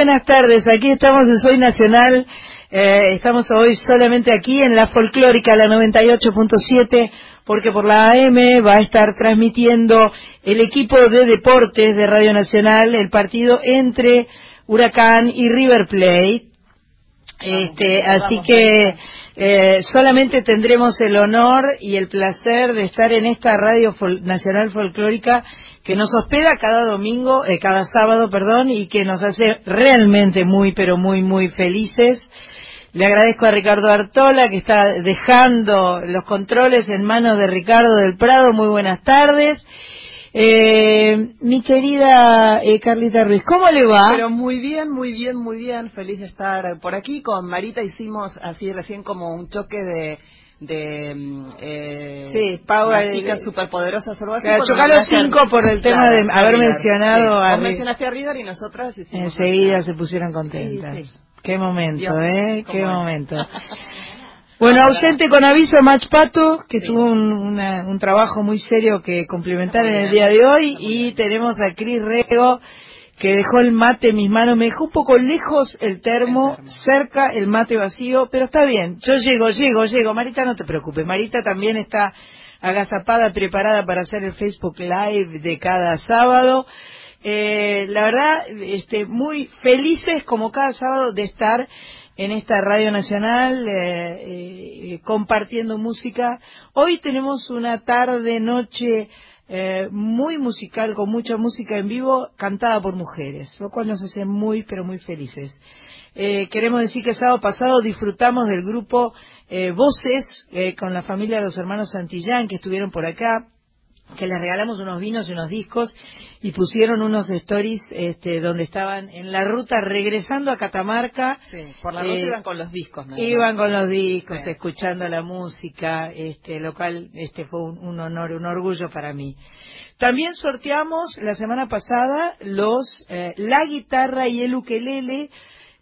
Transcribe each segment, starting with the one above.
buenas tardes. Aquí estamos en Soy Nacional. Eh, estamos hoy solamente aquí en la folclórica, la 98.7, porque por la AM va a estar transmitiendo el equipo de deportes de Radio Nacional el partido entre Huracán y River Plate. Este, así que eh, solamente tendremos el honor y el placer de estar en esta Radio Nacional Folclórica que nos hospeda cada domingo, eh, cada sábado, perdón, y que nos hace realmente muy, pero muy, muy felices. Le agradezco a Ricardo Artola que está dejando los controles en manos de Ricardo del Prado. Muy buenas tardes. Eh, mi querida eh, Carlita Ruiz, ¿cómo le va? Pero muy bien, muy bien, muy bien. Feliz de estar por aquí. Con Marita hicimos así recién como un choque de de mm, eh, sí, Power chicas superpoderosas o chocaron cinco por el tema de haber mencionado a mencionaste a y nosotras enseguida se pusieron contentas. Qué momento eh qué momento. Bueno ausente con aviso Match Pato que tuvo un, un trabajo muy serio que complementar en el día de hoy y tenemos a Cris Rego que dejó el mate en mis manos, me dejó un poco lejos el termo, cerca el mate vacío, pero está bien, yo llego, llego, llego. Marita, no te preocupes, Marita también está agazapada, preparada para hacer el Facebook Live de cada sábado. Eh, la verdad, este, muy felices como cada sábado de estar en esta radio nacional eh, eh, compartiendo música. Hoy tenemos una tarde, noche eh, muy musical, con mucha música en vivo, cantada por mujeres, lo cual nos hace muy, pero muy felices. Eh, queremos decir que sábado pasado disfrutamos del grupo eh, Voces con la familia de los hermanos Santillán que estuvieron por acá que les regalamos unos vinos y unos discos y pusieron unos stories este, donde estaban en la ruta regresando a Catamarca. Sí, por la ruta eh, iban con los discos. Iban con los discos, escuchando la música, este, lo cual este, fue un, honor, un orgullo para mí. También sorteamos la semana pasada los eh, la guitarra y el ukelele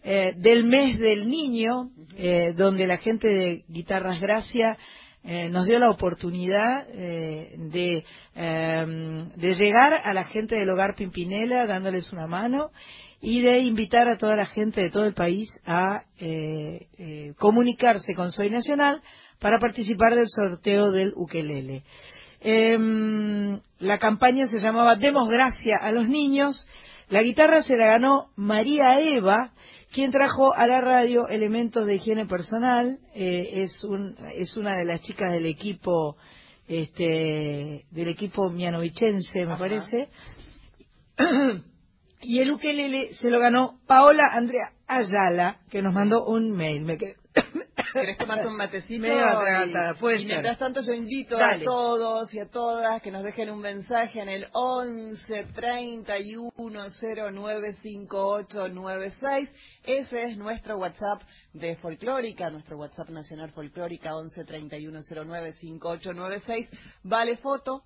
eh, del mes del niño, donde la gente de Guitarras Gracia eh, nos dio la oportunidad eh, de, em, de llegar a la gente del hogar Pimpinela dándoles una mano y de invitar a toda la gente de todo el país a eh, comunicarse con Soy Nacional para participar del sorteo del ukelele. Em, la campaña se llamaba Demos Gracia a los Niños. La guitarra se la ganó María Eva, quien trajo a la radio elementos de higiene personal. Eh, es, un, es una de las chicas del equipo este, del equipo mianovichense, me parece. y el ukelele se lo ganó Paola Andrea Ayala, que nos mandó un mail. Me ¿Querés tomarte un matecito? y, mientras tanto yo invito a todos y a todas que nos dejen un mensaje en el 11 31 09 5896. Ese es nuestro WhatsApp de Folclórica, nuestro WhatsApp nacional Folclórica 11 31 09 5896. Vale foto.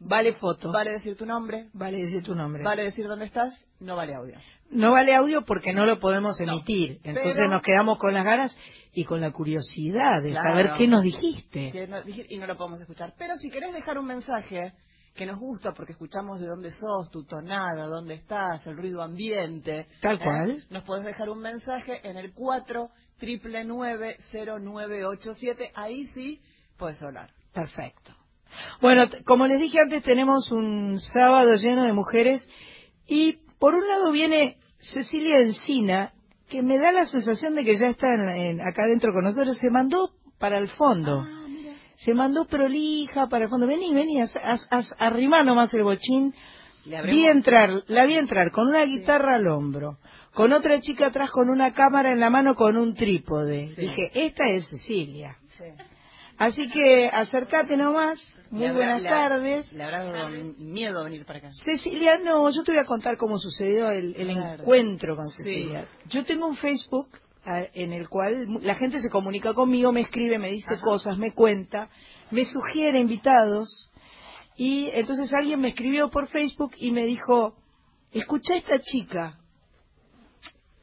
Vale foto. Vale decir tu nombre. Vale decir tu nombre. Vale decir dónde estás. No vale audio. No vale audio porque no lo podemos emitir. Entonces nos quedamos con las ganas y con la curiosidad de saber qué nos dijiste. y no lo podemos escuchar. Pero si querés dejar un mensaje que nos gusta porque escuchamos de dónde sos, tu tonada, dónde estás, el ruido ambiente. Tal ¿eh? cual. Nos podés dejar un mensaje en el 4 0987 Ahí sí puedes hablar. Perfecto. Bueno, como les dije antes, tenemos un sábado lleno de mujeres y por un lado viene Cecilia Encina, que me da la sensación de que ya está acá adentro con nosotros, se mandó para el fondo. Ah, se mandó prolija para el fondo. Vení, vení, arrimá nomás el bochín. Vi entrar, la vi entrar con una guitarra al hombro, con otra chica atrás con una cámara en la mano con un trípode. Dije, esta es Cecilia. Así que acércate nomás. Muy buenas tardes. Le habrá dado miedo venir para acá. Cecilia, no, yo te voy a contar cómo sucedió el, encuentro con Cecilia. Yo tengo un Facebook ah, en el cual la gente se comunica conmigo, me escribe, me dice cosas, me cuenta, me sugiere invitados. Y entonces alguien me escribió por Facebook y me dijo, escucha a esta chica,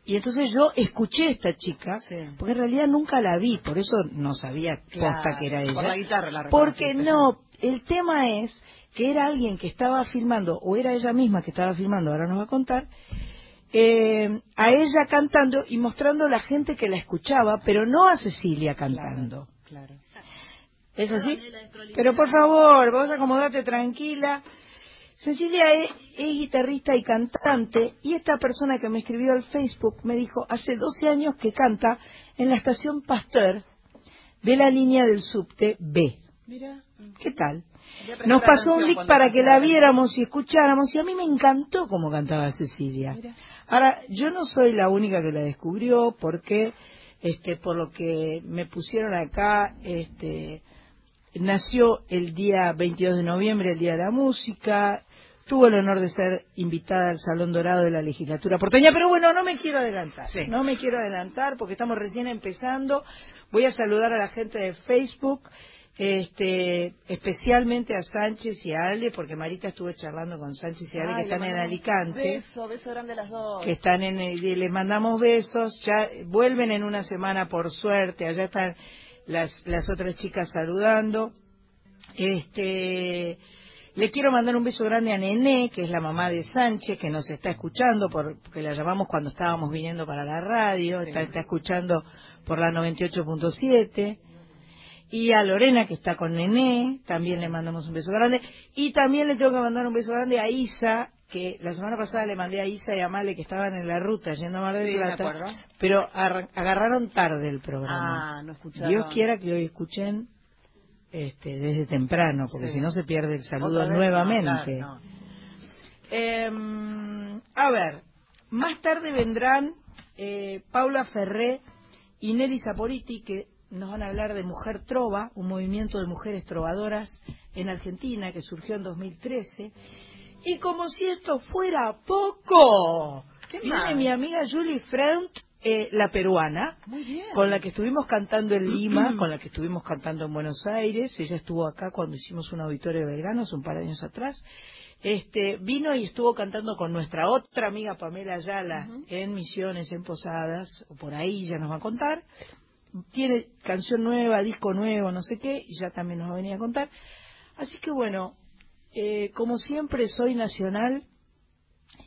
y entonces yo escuché a esta chica, porque en realidad nunca la vi, por eso no sabía posta que era ella. Por la guitarra la Porque no, el tema es que era alguien que estaba filmando, o era ella misma que estaba filmando, ahora nos va a contar, eh, a ella cantando y mostrando a la gente que la escuchaba, pero no a Cecilia cantando. Claro, ¿Es así? Pero por favor, vos acomodate tranquila. Cecilia es, guitarrista y cantante y esta persona que me escribió al Facebook me dijo hace 12 años que canta en la estación Pasteur de la línea del subte B. Mira, ¿qué tal? Nos pasó un link para que la viéramos y escucháramos y a mí me encantó cómo cantaba Cecilia. Ahora, yo no soy la única que la descubrió porque, este, por lo que me pusieron acá, este, nació el día 22 de noviembre, el Día de la Música, tuvo el honor de ser invitada al Salón Dorado de la Legislatura porteña, pero bueno, no me quiero adelantar, no me quiero adelantar porque estamos recién empezando. Voy a saludar a la gente de Facebook este, especialmente a Sánchez y a Ale, porque Marita estuvo charlando con Sánchez y Ale, que están en Alicante. Beso, beso grande las dos. Que están en, les mandamos besos, ya vuelven en una semana por suerte, allá están las, las otras chicas saludando. Este, le quiero mandar un beso grande a Nené, que es la mamá de Sánchez, que nos está escuchando, porque la llamamos cuando estábamos viniendo para la radio, está, está escuchando por la 98.7 y a Lorena que está con Nené, también le mandamos un beso grande, y también le tengo que mandar un beso grande a Isa, que la semana pasada le mandé a Isa y a Male que estaban en la ruta yendo a Mar del Plata, pero agarraron tarde el programa. Ah, no escucharon. Dios quiera que hoy escuchen este, desde temprano, porque si no se pierde el saludo nuevamente. Em, a ver, más tarde vendrán eh, Paula Ferré y Nelly Saporiti, que nos van a hablar de Mujer Trova, un movimiento de mujeres trovadoras en Argentina que surgió en 2013. Y como si esto fuera poco, viene mi amiga Julie Freund, eh, la peruana, con la que estuvimos cantando en Lima, con la que estuvimos cantando en Buenos Aires. Ella estuvo acá cuando hicimos un auditorio de Belgrano hace un par de años atrás. Este, vino y estuvo cantando con nuestra otra amiga Pamela Ayala en Misiones, en Posadas, o por ahí ya nos va a contar tiene canción nueva, disco nuevo, no sé qué, y ya también nos va a venir a contar. Así que bueno, eh, como siempre soy nacional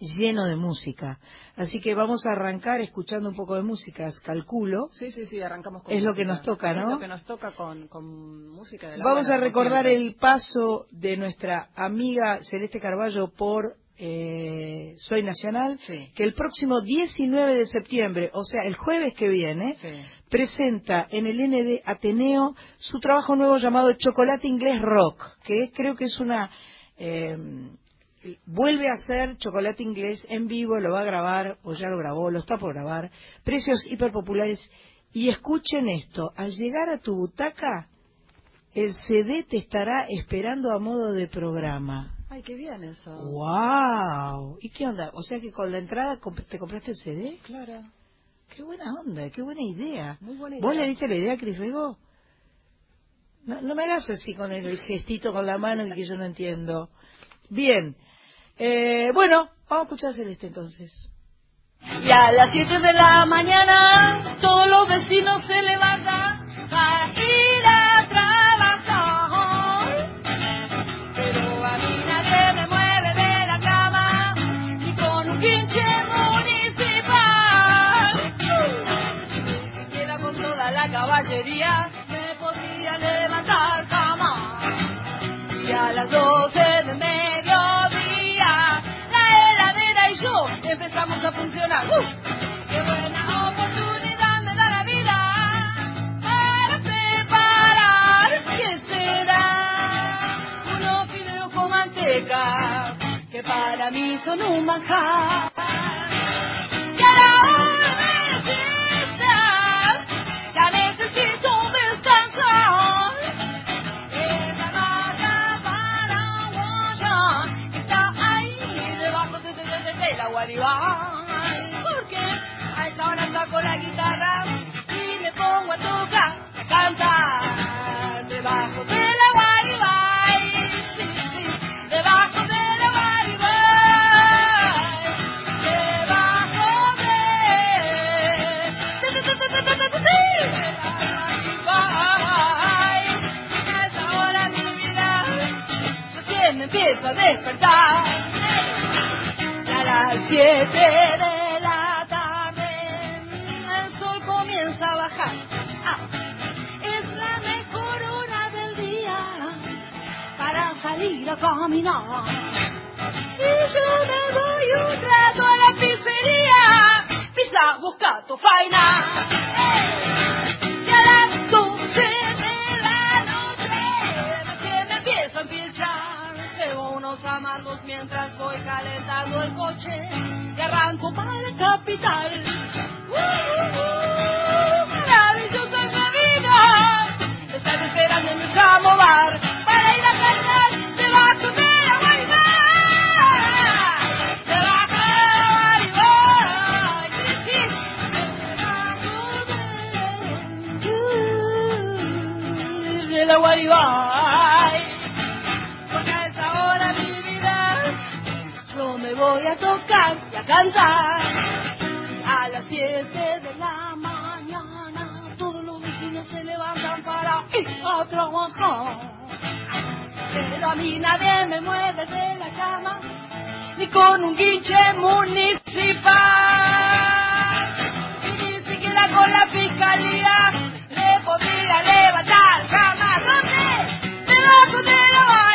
lleno de música. Así que vamos a arrancar escuchando un poco de música, calculo. Sí, sí, sí, arrancamos con Es lo que nos toca, ¿no? Es lo que nos toca con, música de la Vamos a recordar el paso de nuestra amiga Celeste Carballo por eh, Soy Nacional, que el próximo 19 de septiembre, o sea, el jueves que viene, presenta en el ND Ateneo su trabajo nuevo llamado Chocolate Inglés Rock, que creo que es una... Eh, vuelve a hacer Chocolate Inglés en vivo, lo va a grabar, o ya lo grabó, lo está por grabar, precios hiperpopulares. Y escuchen esto, al llegar a tu butaca, el CD te estará esperando a modo de programa. Ay, qué bien eso. ¡Wow! ¿Y qué onda? O sea que con la entrada te compraste el CD. Claro. Qué buena onda, qué buena idea. Muy buena idea. ¿Vos le diste la idea a Cris Rego? No, me hagas así con el gestito con la mano que yo no entiendo. Bien. Eh, bueno, vamos a escuchar Celeste entonces. Y a las 7 de la mañana todos los vecinos se levantan para ir a a las doce de mediodía, la heladera y yo empezamos a funcionar. ¡Uh! ¡Qué buena oportunidad me da la vida para preparar! ¿Qué será? Unos fideos con manteca que para mí son un manjar. la guitarra y me pongo a tocar, a cantar debajo de la guaribay, debajo de la debajo de, de hora mi vida me empiezo a despertar. A las siete de comienza a bajar. Ah, es la mejor hora del día para salir a caminar. Y yo me voy un rato a la pizzería, pizza, busca tu faina. Y a las doce de la noche recién me empiezo a empichar. Llevo unos amargos mientras voy calentando el coche y arranco para la capital. ¡Uh, uh, uh! Esperando en mi bar para ir a cantar de la guarida. Debajo de la sí. De la guarida. Porque a esa hora mi vida yo me voy a tocar y a cantar. A las 7 de trabajar. Pero a mí nadie me mueve de la cama, ni con un guinche municipal. Ni siquiera con la fiscalía le podría levantar jamás. ¿Dónde? De la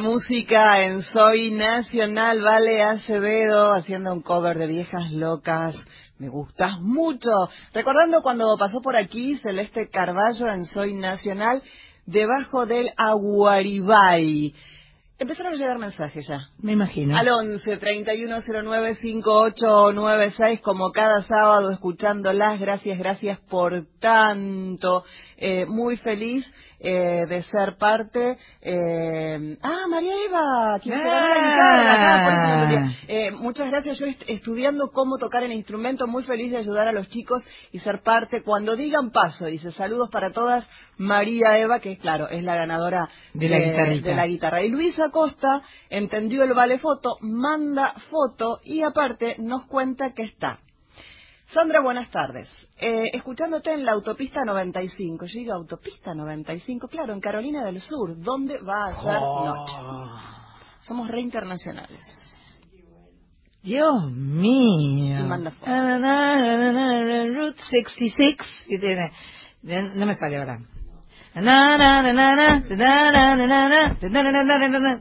Música en Soy Nacional, Vale Acevedo, haciendo un cover de Viejas Locas. Me gustas mucho. Recordando cuando pasó por aquí Celeste Carballo en Soy Nacional, debajo del Aguaribay. Empezaron a llegar mensajes ya. Me imagino. Al 11 3109 5896, como cada sábado, escuchándolas. Gracias, gracias por tanto. Eh, muy feliz eh, de ser parte. Eh, ah, María Eva, quien ah. eh, Muchas gracias. Yo estudiando cómo tocar el instrumento, muy feliz de ayudar a los chicos y ser parte. Cuando digan paso, dice saludos para todas. María Eva, que claro, es la ganadora de, la, de la guitarra. Y Luisa Costa entendió el vale foto, manda foto y aparte nos cuenta que está Sandra, buenas tardes. Eh, escuchándote en la autopista 95. Yo digo, autopista 95, claro, en Carolina del Sur. ¿Dónde va a ser oh. noche? Somos re internacionales. Dios mío. Y manda Route 66. No me sale ahora.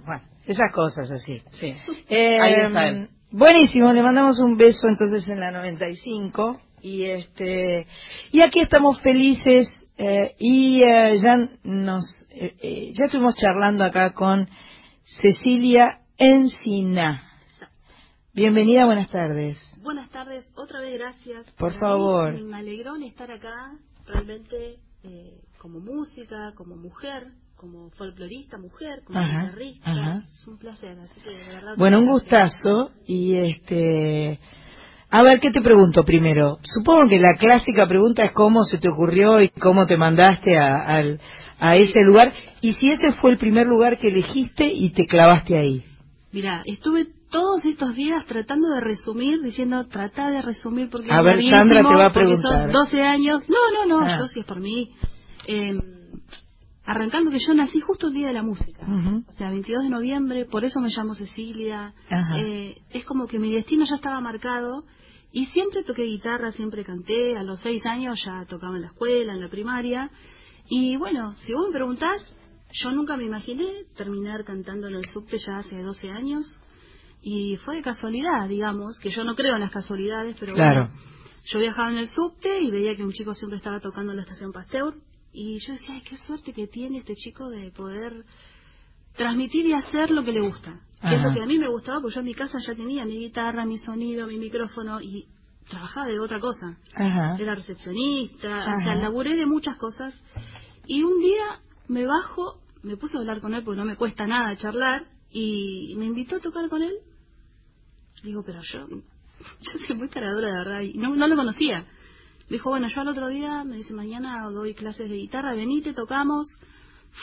Bueno, esas cosas así. Sí. Ahí está Buenísimo, le mandamos un beso entonces en la 95 y este y aquí estamos felices eh, y eh, ya nos eh, ya estuvimos charlando acá con Cecilia Encina. Bienvenida, buenas tardes. Buenas tardes, otra vez gracias. Por favor. me alegró en estar acá, realmente como música, como mujer, como folclorista, mujer, como guitarrista. Es un placer, así que de verdad. Bueno, un gustazo. Y este. A ver, ¿qué te pregunto primero? Supongo que la clásica pregunta es cómo se te ocurrió y cómo te mandaste a, a ese lugar y si ese fue el primer lugar que elegiste y te clavaste ahí. Mira, estuve todos estos días tratando de resumir, diciendo, trata de resumir porque... A ver, Sandra te va a preguntar. Son 12 años. No, no, no, ah. yo si es por mí. Eh, arrancando que yo nací justo el día de la música, o sea, 22 de noviembre, por eso me llamo Cecilia, eh, es como que mi destino ya estaba marcado y siempre toqué guitarra, siempre canté, a los seis años ya tocaba en la escuela, en la primaria, y bueno, si vos me preguntás, yo nunca me imaginé terminar cantando en el subte ya hace 12 años, y fue de casualidad, digamos, que yo no creo en las casualidades, pero bueno, yo viajaba en el subte y veía que un chico siempre estaba tocando en la estación Pasteur, y yo decía, ay, qué suerte que tiene este chico de poder transmitir y hacer lo que le gusta. Que es lo que a mí me gustaba, porque yo en mi casa ya tenía mi guitarra, mi sonido, mi micrófono y trabajaba de otra cosa. Era recepcionista, o sea, laburé de muchas cosas. Y un día me bajo, me puse a hablar con él porque no me cuesta nada charlar y me invitó a tocar con él. Digo, pero yo, yo soy muy caradora de verdad y no, no lo conocía. Me dijo, bueno, yo al otro día, me dice, mañana doy clases de guitarra, venite, tocamos.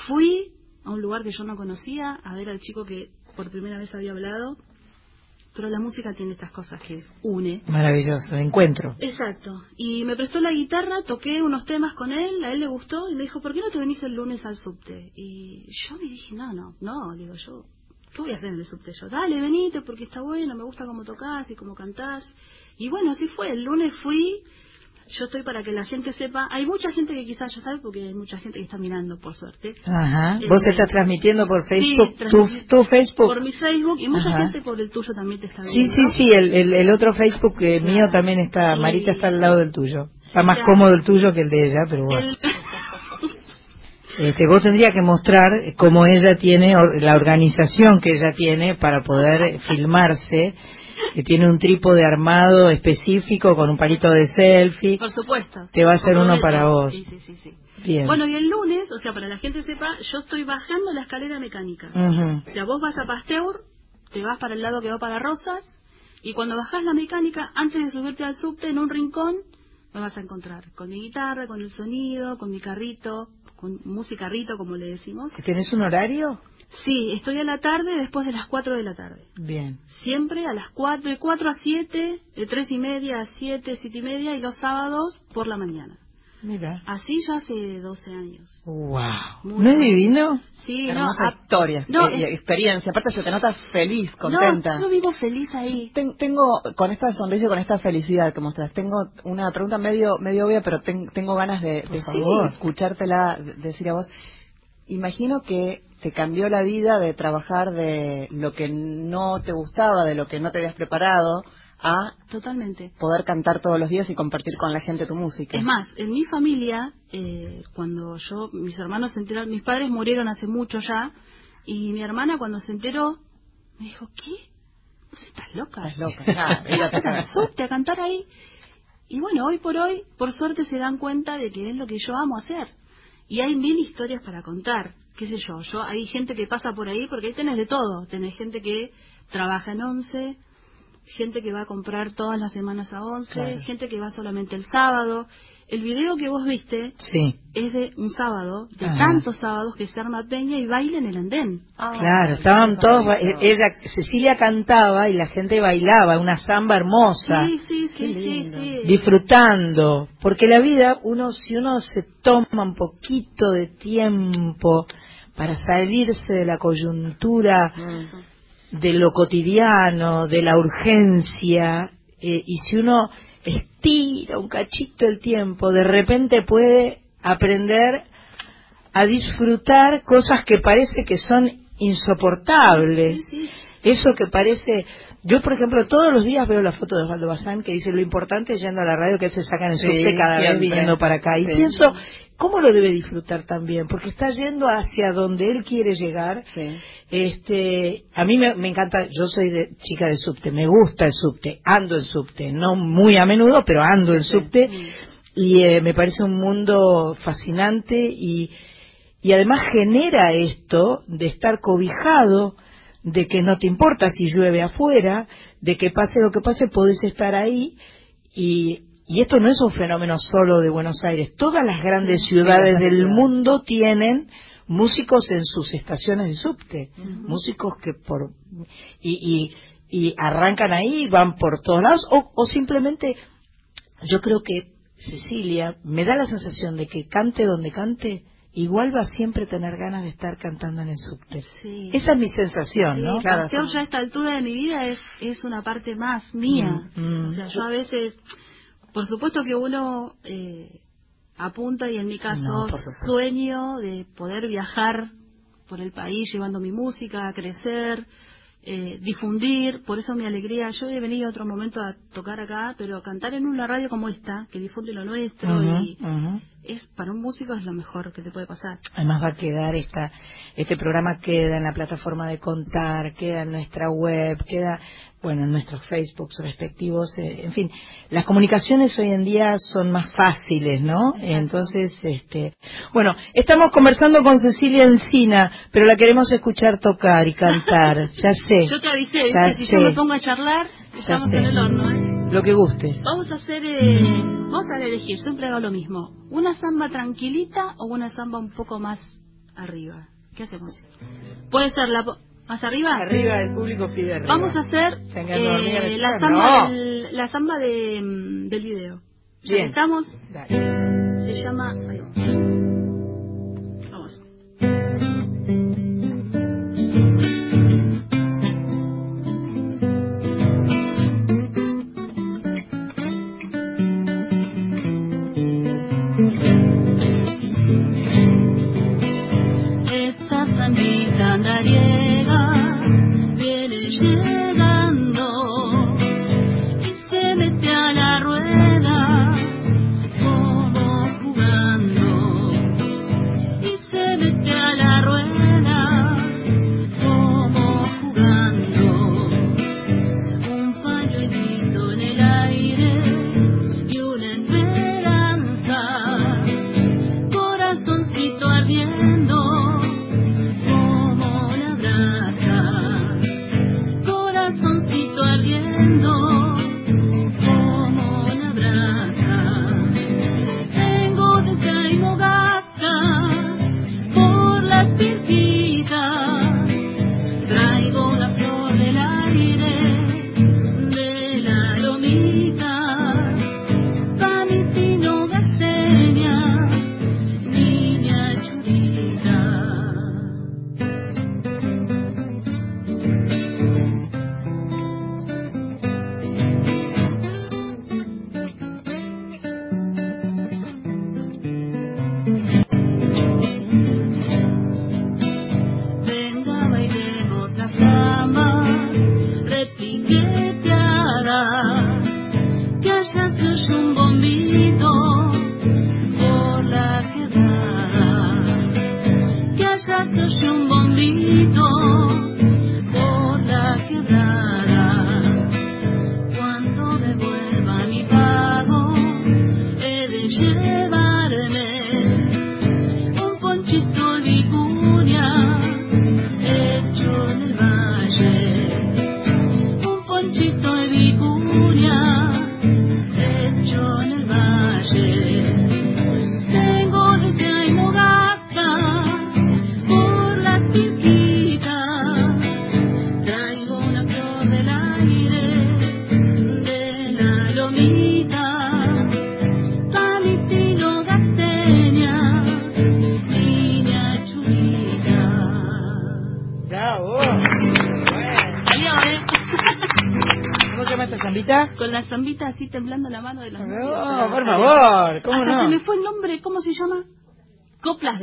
Fui a un lugar que yo no conocía a ver al chico que por primera vez había hablado. Pero la música tiene estas cosas que une. Maravilloso, encuentro. Exacto. Y me prestó la guitarra, toqué unos temas con él, a él le gustó y me dijo, ¿por qué no te venís el lunes al subte? Y yo me dije, no, no, no, digo yo, ¿qué voy a hacer en el subte? Yo, dale, venite porque está bueno, me gusta cómo tocas y cómo cantás. Y bueno, así fue, el lunes fui, yo estoy para que la gente sepa. Hay mucha gente que quizás ya sabe porque hay mucha gente que está mirando, por suerte. Ajá. Eh, Vos estás transmitiendo por Facebook, tu, Facebook. Por mi Facebook y mucha gente por el tuyo también te está viendo. Sí, sí, sí. El, el, otro Facebook que mío también está. Marita está al lado del tuyo. Está más cómodo el tuyo que el de ella, pero bueno. Este, vos tendrías que mostrar cómo ella tiene, la organización que ella tiene para poder filmarse que tiene un trípode armado específico con un palito de selfie. Por supuesto. Te va a hacer uno para vos. Sí, sí, sí, Bien. Bueno, y el lunes, o sea, para la gente sepa, yo estoy bajando la escalera mecánica. O sea, vos vas a Pasteur, te vas para el lado que va para Rosas, y cuando bajás la mecánica, antes de subirte al subte, en un rincón, me vas a encontrar con mi guitarra, con el sonido, con mi carrito, con música rito, como le decimos. ¿Tienes un horario? Sí, estoy a la tarde después de las 4 de la tarde. Bien. Siempre a las 4, de 4 a 7, de 3 y media a 7, 7 y media y los sábados por la mañana. Mira. Así ya hace 12 años. ¡Wow! ¿No es divino? Sí, Hermosa no, historia no, eh, experiencia. Aparte se te nota feliz, contenta. No, yo vivo feliz ahí. tengo, con esta sonrisa y con esta felicidad que mostras, tengo una pregunta medio medio obvia, pero tengo ganas de, de escuchártela decir a vos. Imagino que te cambió la vida de trabajar de lo que no te gustaba, de lo que no te habías preparado, a totalmente poder cantar todos los días y compartir con la gente tu música. Es más, en mi familia, eh, cuando yo, mis hermanos se enteraron, mis padres murieron hace mucho ya, y mi hermana cuando se enteró, me dijo, ¿qué? ¿No estás loca? Estás loca, ya, a cantar ahí. Y bueno, hoy por hoy, por suerte se dan cuenta de que es lo que yo amo hacer. Y hay mil historias para contar, qué sé yo, yo hay gente que pasa por ahí porque ahí tenés de todo, tenés gente que trabaja en once, gente que va a comprar todas las semanas a 11, gente que va solamente el sábado. El video que vos viste es de un sábado, de tantos sábados que se arma peña y baila en el andén. Ah, claro, estaban todos, ella, Cecilia cantaba y la gente bailaba, una samba hermosa. Sí, sí, sí, sí, Disfrutando, porque la vida, uno si uno se toma un poquito de tiempo para salirse de la coyuntura de lo cotidiano, de la urgencia, eh, y si uno estira un cachito el tiempo, de repente puede aprender a disfrutar cosas que parece que son insoportables. Eso que parece... Yo, por ejemplo, todos los días veo la foto de Osvaldo Bazán que dice lo importante es yendo a la radio que se saca en el subte cada vez viniendo para acá. Y pienso, ¿cómo lo debe disfrutar también? Porque está yendo hacia donde él quiere llegar. Este, a mí me, encanta, yo soy de, chica de subte, me gusta el subte, ando en subte, no muy a menudo, pero ando en subte y eh, me parece un mundo fascinante y, y además genera esto de estar cobijado, de que no te importa si llueve afuera, de que pase lo que pase, podés estar ahí y y esto no es un fenómeno solo de Buenos Aires, todas las grandes ciudades del mundo tienen músicos en sus estaciones de subte, músicos que por y, y, arrancan ahí, van por todos lados o, o simplemente yo creo que Cecilia me da la sensación de que cante donde cante, igual va a siempre tener ganas de estar cantando en el subte. Esa es mi sensación, ¿no? Claro. ya a esta altura de mi vida es, es una parte más mía. Mm, mm. O sea, yo a veces por supuesto que uno eh, apunta y en mi caso sueño de poder viajar por el país llevando mi música, a crecer, eh, difundir, por eso mi alegría. Yo he venido otro momento a tocar acá, pero cantar en una radio como esta, que difunde lo nuestro y es para un músico es lo mejor que te puede pasar. Además va a quedar esta, este programa queda en la plataforma de contar, queda en nuestra web, queda bueno en nuestros Facebooks respectivos, eh, en fin, las comunicaciones hoy en día son más fáciles, ¿no? Entonces, este, bueno, estamos conversando con Cecilia Encina, pero la queremos escuchar tocar y cantar, ya sé. Yo te avisé, si yo me pongo a charlar, estamos en el horno, ¿eh? Lo que gustes. Vamos a hacer, eh, vamos a elegir, siempre hago lo mismo, una samba tranquilita o una samba un poco más arriba. ¿Qué hacemos? Puede ser la ¿Más arriba? Arriba, el público pide arriba. Vamos a hacer eh, la, samba del, la samba de, mm, del video. Bien. Estamos. Se llama. Con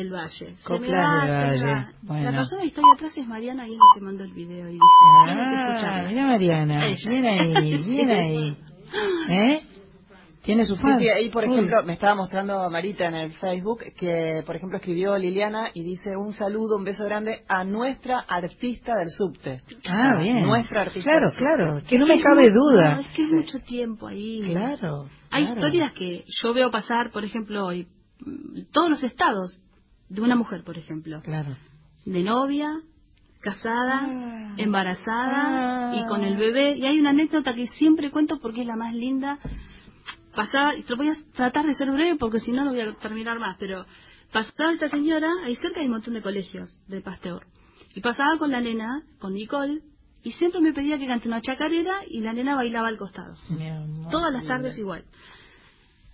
del Valle. Coplas del Valle. La persona que está ahí atrás es Mariana y es la que mandó el video. Y dice, ah, mira Mariana, bien ahí, bien ahí. ¿Eh? Tiene su fans. Sí, ahí, por ejemplo, me estaba mostrando Marita en el Facebook que, por ejemplo, escribió Liliana y dice un saludo, un beso grande a nuestra artista del subte. Ah, bien. Nuestra artista. Claro, claro, que no me cabe duda. es que es mucho tiempo ahí. Claro. Hay historias que yo veo pasar, por ejemplo, hoy, todos los estados de una mujer, por ejemplo. Claro. De novia, casada, ah. embarazada y con el bebé. Y hay una anécdota que siempre cuento porque es la más linda pasaba, y te voy a tratar de ser breve porque si no no voy a terminar más, pero pasaba esta señora, ahí cerca hay un montón de colegios de Pasteur, y pasaba con la nena, con Nicole, y siempre me pedía que cante una chacarera y la nena bailaba al costado. Todas las tardes igual.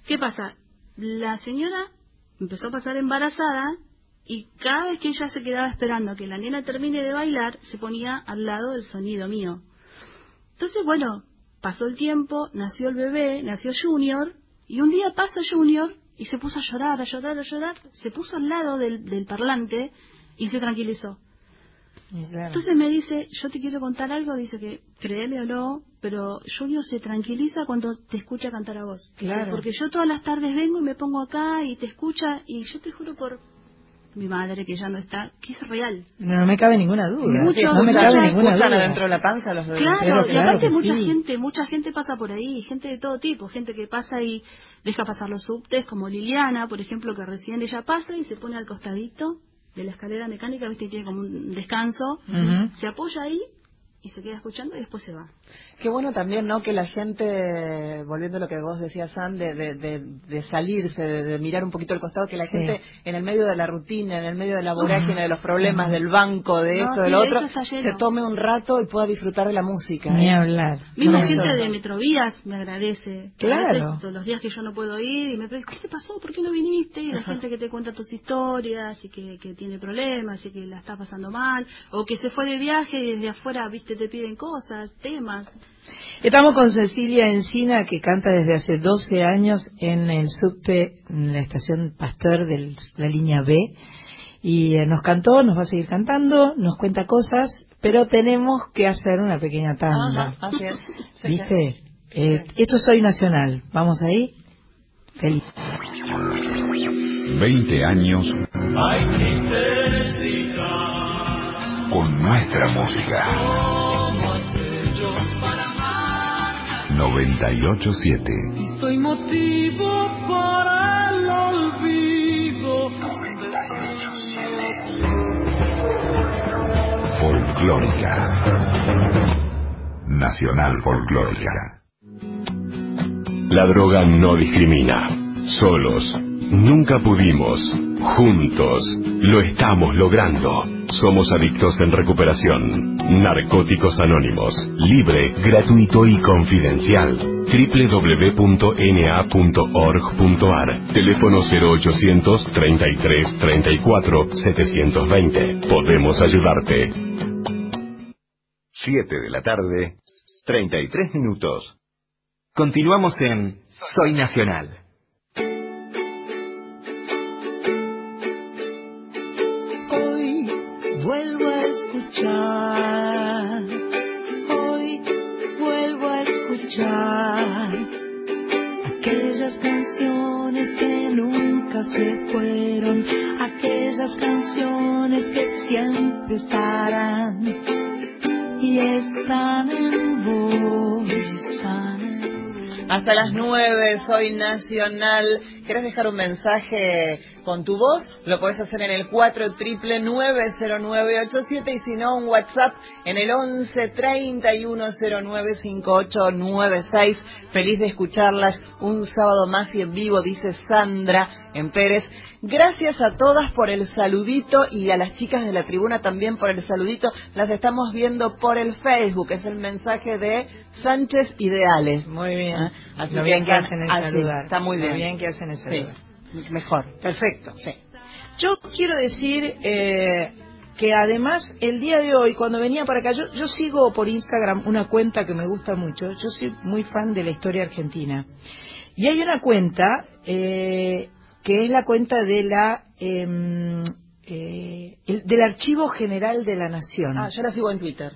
¿Qué pasa? La señora empezó a pasar embarazada y cada vez que ella se quedaba esperando a que la nena termine de bailar, se ponía al lado del sonido mío. Entonces, bueno, Pasó el tiempo, nació el bebé, nació Junior, y un día pasa Junior y se puso a llorar, a llorar, a llorar, se puso al lado del, del parlante y se tranquilizó. Entonces me dice, yo te quiero contar algo, dice que créeme o no, pero Junior se tranquiliza cuando te escucha cantar a vos. Claro. Porque yo todas las tardes vengo y me pongo acá y te escucha y yo te juro por mi madre que ya no está, que es real. No, me cabe ninguna duda. no me cabe ninguna duda. dentro de la panza los bebés. Claro, y aparte mucha gente, mucha gente pasa por ahí, gente de todo tipo, gente que pasa y deja pasar los subtes, como Liliana, por ejemplo, que recién ella pasa y se pone al costadito de la escalera mecánica, viste, tiene como un descanso, se apoya ahí y se queda escuchando y después se va. Qué bueno también, ¿no? Que la gente, volviendo a lo que vos decías, San, de, de, de, salirse, de, mirar un poquito al costado, que la gente en el medio de la rutina, en el medio de la vorágine, de los problemas, del banco, de esto, del otro, se tome un rato y pueda disfrutar de la música. Ni hablar. Mismo gente de Metrovías me agradece. Claro. Todos los días que yo no puedo ir y me preguntan, ¿qué te pasó? ¿Por qué no viniste? Y la gente que te cuenta tus historias y que, que tiene problemas y que la está pasando mal, o que se fue de viaje y desde afuera, viste, te piden cosas, temas. Estamos con Cecilia Encina, que canta desde hace 12 años en el subte, en la estación Pastor de la línea B. Y eh, nos cantó, nos va a seguir cantando, nos cuenta cosas, pero tenemos que hacer una pequeña tanda. así es. ¿Viste? Eh, esto es Soy Nacional. ¿Vamos ahí? Feliz. 20 años con nuestra música. 987. Y soy motivo para el olvido. 987. Folclórica. Nacional Folclórica. La droga no discrimina. Solos. Nunca pudimos. Juntos. Lo estamos logrando. Somos adictos en recuperación. Narcóticos Anónimos. Libre, gratuito y confidencial. www.na.org.ar. Teléfono 0800 33 34 720. Podemos ayudarte. 7 de la tarde, 33 minutos. Continuamos en Soy Nacional. Hasta las nueve, soy nacional ¿Querés dejar un mensaje con tu voz? Lo podés hacer en el 4 triple 90987 y si no, un WhatsApp en el 11 31095896. Feliz de escucharlas un sábado más y en vivo, dice Sandra en Pérez. Gracias a todas por el saludito y a las chicas de la tribuna también por el saludito. Las estamos viendo por el Facebook. Es el mensaje de Sánchez Ideales. Muy bien. ¿Ah? Así bien que hacen el saludar. Está muy bien. bien que hacen el saludar. Mejor. Perfecto. Sí. Yo quiero decir eh, que además el día de hoy, cuando venía para acá, yo, yo sigo por Instagram una cuenta que me gusta mucho. Yo soy muy fan de la historia argentina. Y hay una cuenta eh, que es la cuenta de la em, eh, del Archivo General de la Nación. Ah, yo la sigo en Twitter.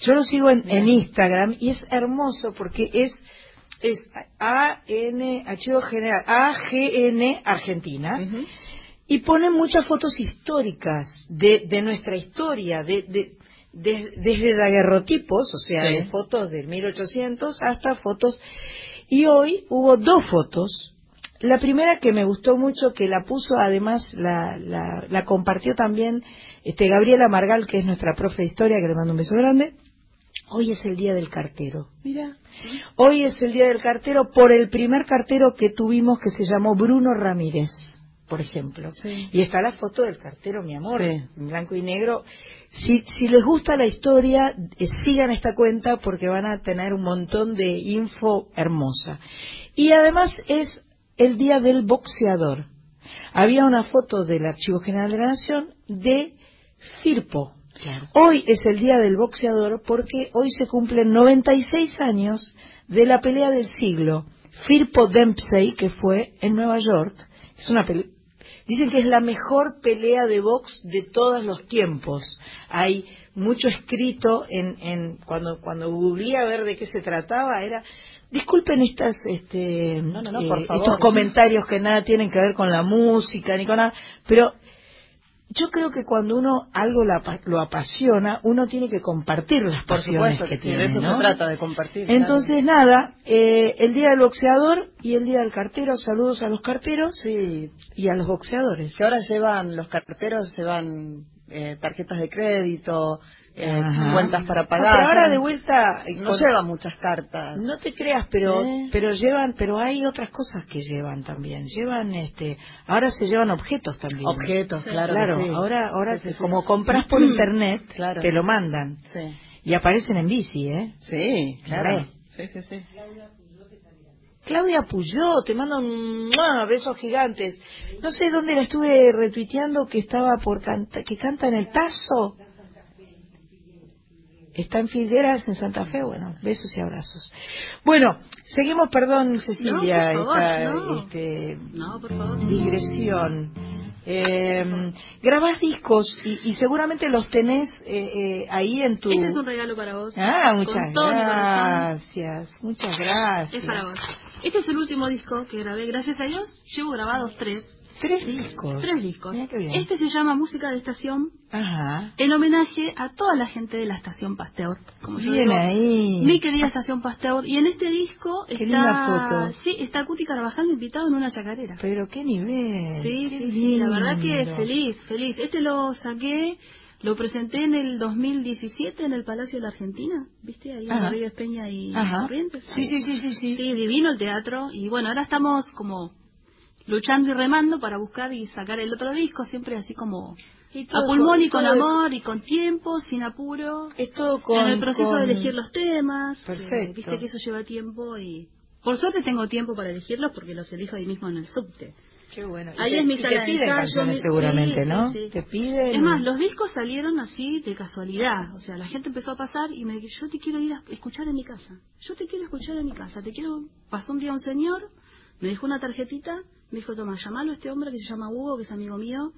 Yo lo sigo en, Instagram y es hermoso porque es es AN Archivo General AGN Argentina y pone muchas fotos históricas de, de nuestra historia, de, de, desde daguerrotipos, o sea, de fotos del 1800 hasta fotos. Y hoy hubo dos fotos la primera que me gustó mucho, que la puso, además, la, la, compartió también este, Gabriela Margal, que es nuestra profe de historia, que le mando un beso grande. Hoy es el día del cartero. Mira. Hoy es el día del cartero por el primer cartero que tuvimos que se llamó Bruno Ramírez, por ejemplo. Y está la foto del cartero, mi amor, en blanco y negro. Si, si les gusta la historia, eh, sigan esta cuenta porque van a tener un montón de info hermosa. Y además es el día del boxeador. Había una foto del Archivo General de la Nación de Firpo. Hoy es el día del boxeador porque hoy se cumplen 96 años de la pelea del siglo. Firpo Dempsey, que fue en Nueva York, es una Dicen que es la mejor pelea de box de todos los tiempos. Hay mucho escrito en, en cuando cuando googleé a ver de qué se trataba, era Disculpen estas, este, eh, estos comentarios que nada tienen que ver con la música ni con nada, pero yo creo que cuando uno algo lo apasiona, uno tiene que compartir las pasiones que, tiene. De eso se trata, de compartir. Entonces, nada, eh, el día del boxeador y el día del cartero, saludos a los carteros sí. y a los boxeadores. Que ahora llevan, los carteros llevan eh, tarjetas de crédito, eh, cuentas para pagar. pero ahora de vuelta no llevan muchas cartas. No te creas, pero ¿Eh? pero llevan, pero hay otras cosas que llevan también. Llevan este, ahora se llevan objetos también. Objetos, claro. Claro, ahora ahora como compras por internet, te lo mandan. Y aparecen en bici, ¿eh? Sí, claro. Sí, sí, sí. Claudia Puyó, te mando un besos gigantes. No sé dónde la estuve retuiteando que estaba por canta, que canta en el Tazo. Está en Figueras, en Santa Fe. Bueno, besos y abrazos. Bueno, seguimos, perdón, Cecilia, esta este, no, por favor. digresión. Eh, grabás discos y, y, seguramente los tenés eh, eh, ahí en tu... Este es un regalo para vos. Ah, muchas gracias. Muchas gracias. Es para vos. Este es el último disco que grabé. Gracias a Dios, llevo grabados tres. Tres discos. Tres discos. Este se llama Música de Estación. Ajá. En homenaje a toda la gente de la Estación Pasteur. Como Bien ahí. Mi querida Estación Pasteur. Y en este disco está. Sí, está Cuti Carvajal invitado en una chacarera. Pero qué nivel. Sí, sí, sí. La verdad que feliz, feliz. Este lo saqué. Lo presenté en el 2017 en el Palacio de la Argentina, ¿viste? Ahí en Río Espeña y Corrientes. Sí, sí, sí, sí, sí. Sí, divino el teatro. Y bueno, ahora estamos como luchando y remando para buscar y sacar el otro disco, siempre así como a pulmón y con amor y con tiempo, sin apuro. Con, en el proceso de elegir los temas. Perfecto. Viste que eso lleva tiempo y por suerte tengo tiempo para elegirlos porque los elijo ahí mismo en el subte. Qué bueno. Ahí es mi sala te piden canciones seguramente, ¿no? Te piden. Es más, los discos salieron así de casualidad. O sea, la gente empezó a pasar y me dijo, yo te quiero ir a escuchar en mi casa. Yo te quiero escuchar en mi casa. Te quiero... Pasó un día un señor, me dejó una tarjetita me dijo, toma, llamalo a este hombre que se llama Hugo, que es amigo mío,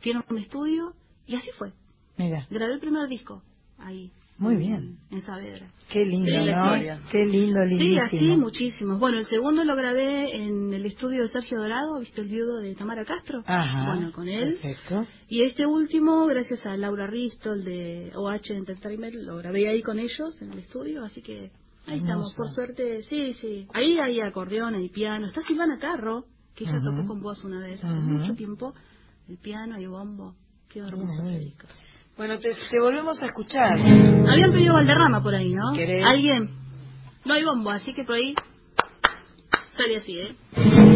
tiene un estudio, y así fue. Mira. Grabé el primer disco, ahí. Muy bien. En Saavedra. Qué lindo, ¿no? Qué lindo, lindísimo. Sí, así muchísimos. Bueno, el segundo lo grabé en el estudio de Sergio Dorado, ¿viste el viudo de Tamara Castro? Ajá. Bueno, con él. Perfecto. Y este último, gracias a Laura Ristol de OH Entertainment, lo grabé ahí con ellos en el estudio, así que ahí estamos. Por suerte, sí, sí. Ahí hay acordeón, hay piano. Está Silvana Carro que ella tocó con vos una vez hace mucho tiempo, el piano y el bombo. Qué hermoso ese disco. Bueno, te, volvemos a escuchar. Habían pedido Valderrama por ahí, ¿no? ¿Alguien? No hay bombo, así que por ahí sale así, ¿eh?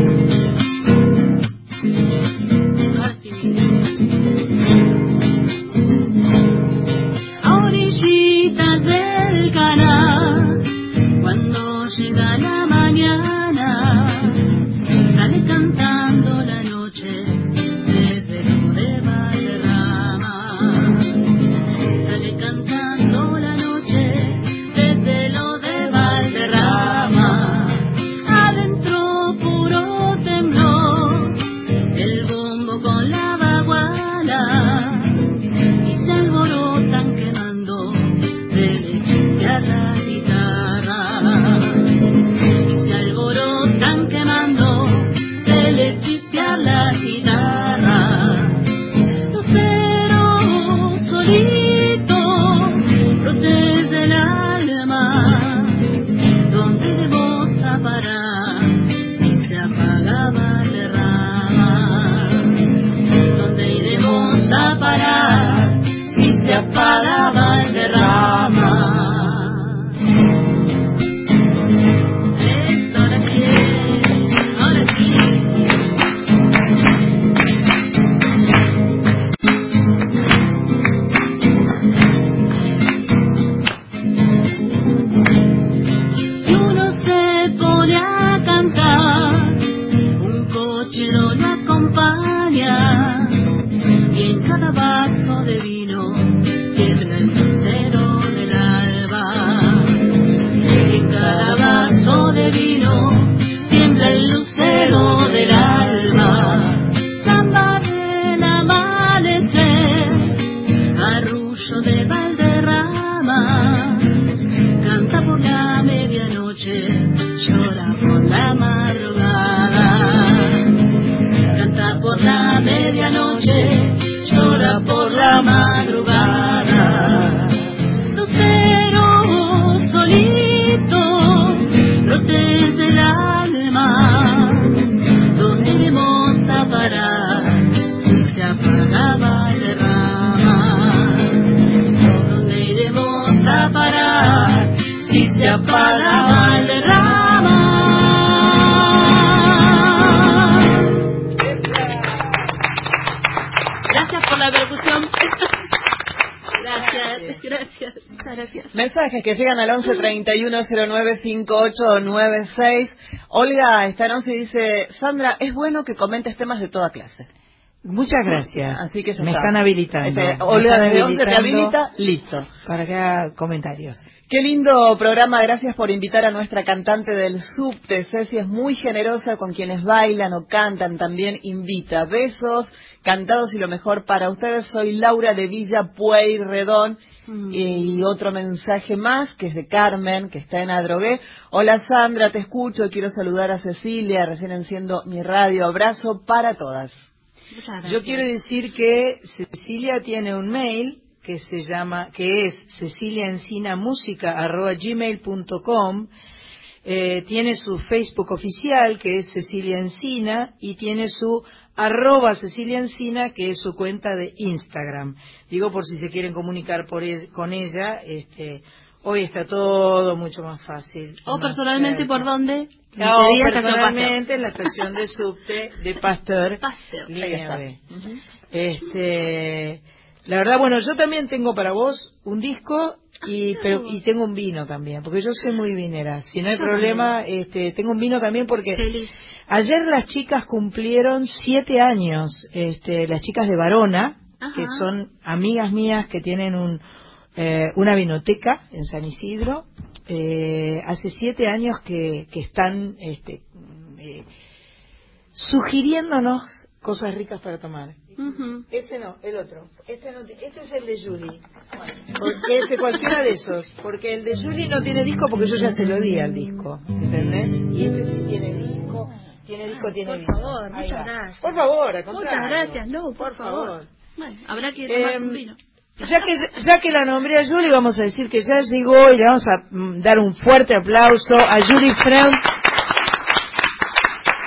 Que llegan al 11 31 09 5896. Olga Estaronce dice, Sandra, es bueno que comentes temas de toda clase. Muchas gracias. Así que me están habilitando. Este, Olga desde 11 te habilita, listo. Para que haga comentarios. Qué lindo programa, gracias por invitar a nuestra cantante del subte. Ceci es muy generosa con quienes bailan o cantan, también invita. Besos, cantados y lo mejor para ustedes. Soy Laura de Villa Pueyrredón mm. y otro mensaje más que es de Carmen, que está en Adrogué. Hola Sandra, te escucho, quiero saludar a Cecilia, recién enciendo mi radio. Abrazo para todas. Yo quiero decir que Cecilia tiene un mail que se llama, que es ceciliaencinamusica.gmail.com eh, tiene su Facebook oficial, que es Cecilia Encina, y tiene su arroba Cecilia Encina, que es su cuenta de Instagram. Digo por si se quieren comunicar por e, con ella, este, hoy está todo mucho más fácil. ¿O personalmente por dónde? No, personalmente en la estación de subte de Pasteur, Pasteur. Este la verdad, bueno, yo también tengo para vos un disco y, pero, y tengo un vino también, porque yo soy muy vinera. Si no hay problema, este, tengo un vino también porque ayer las chicas cumplieron siete años, este, las chicas de Varona, que son amigas mías que tienen un, eh, una vinoteca en San Isidro. Eh, hace siete años que, que están este, eh, sugiriéndonos cosas ricas para tomar. Ese no, el otro. Este, no, este es el de Julie. Porque ese cualquiera de esos. Porque el de Julie no tiene disco porque yo ya se lo di al disco. ¿Entendés? Y este sí tiene disco. Tiene disco, tiene Por favor, muchas gracias. Por favor, Muchas gracias, no, por, favor. Bueno, habrá que tomar un vino. Ya que, ya que la nombré a Julie, vamos a decir que ya llegó y le vamos a mm, dar un fuerte aplauso a Julie Frank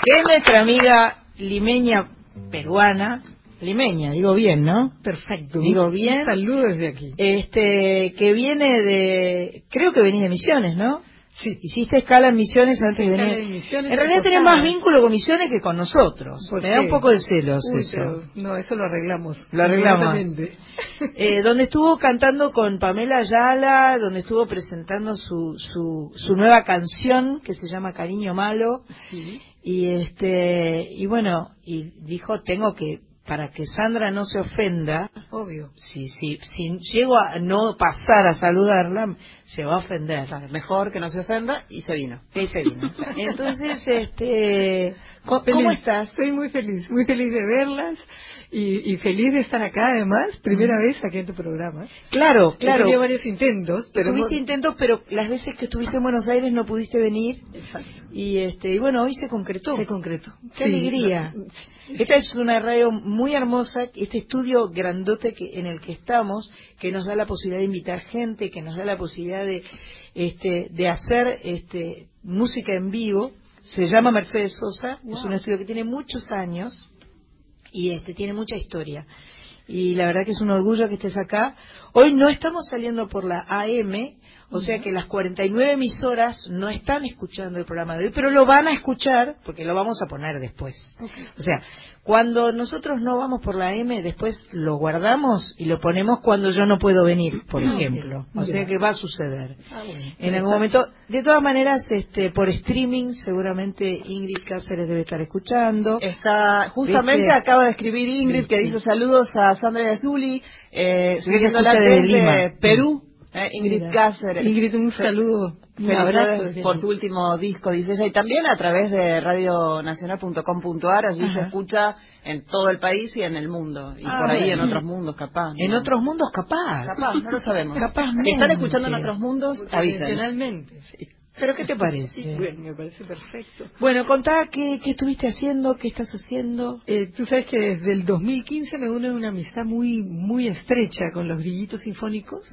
que es nuestra amiga limeña peruana, limeña, digo bien, ¿no? Perfecto. Digo bien. Saludos desde aquí. Este, que viene de, creo que venís de Misiones, ¿no? Sí. Hiciste escala en Misiones antes de venir. en realidad tenés más vínculo con Misiones que con nosotros. Me da un poco de celos eso. no, eso lo arreglamos. Lo arreglamos. eh, donde estuvo cantando con Pamela Ayala, donde estuvo presentando su, su, su nueva canción que se llama Cariño Malo. Sí. Y este, y bueno, y dijo, tengo que para que Sandra no se ofenda, obvio, si, si, si llego a no pasar a saludarla, se va a ofender. mejor que no se ofenda y se vino. Y se vino. Entonces, este, ¿cómo, estás? Estoy muy feliz, muy feliz de verlas y, feliz de estar acá además, primera vez aquí en tu programa. Claro, claro. Tenía varios intentos, pero tuviste intentos, pero las veces que estuviste en Buenos Aires no pudiste venir. Exacto. Y este, y bueno, hoy se concretó. Se concretó. Qué alegría. Esta es una radio muy hermosa, este estudio grandote que en el que estamos, que nos da la posibilidad de invitar gente, que nos da la posibilidad de este de hacer este música en vivo. Se llama Mercedes Sosa, es un estudio que tiene muchos años y este tiene mucha historia. Y la verdad que es un orgullo que estés acá. Hoy no estamos saliendo por la AM, o sea que las 49 emisoras no están escuchando el programa de hoy, pero lo van a escuchar porque lo vamos a poner después. O sea, cuando nosotros no vamos por la M, después lo guardamos y lo ponemos cuando yo no puedo venir, por ah, ejemplo. O sea que va a suceder. Ah, en algún momento. De todas maneras, este, por streaming, seguramente Ingrid Cáceres debe estar escuchando. Está, justamente acaba de escribir Ingrid que dice saludos a Sandra Azuli, eh, la de Perú. Eh, Ingrid Cáceres. Ingrid, un saludo. Un abrazo por tu último disco, dice ella, y también a través de radionacional.com.ar, allí se escucha en todo el país y en el mundo, y ah, por ahí en otros mundos capaz. En otros mundos capaz. Capaz, no lo sabemos. Capaz. ¿Están escuchando en otros mundos? Tradicionalmente, sí. ¿Pero qué te parece? bueno, me parece perfecto. Bueno, contá qué, qué estuviste haciendo, qué estás haciendo. Eh, tú sabes que desde el 2015 me une una amistad muy muy estrecha con los grillitos sinfónicos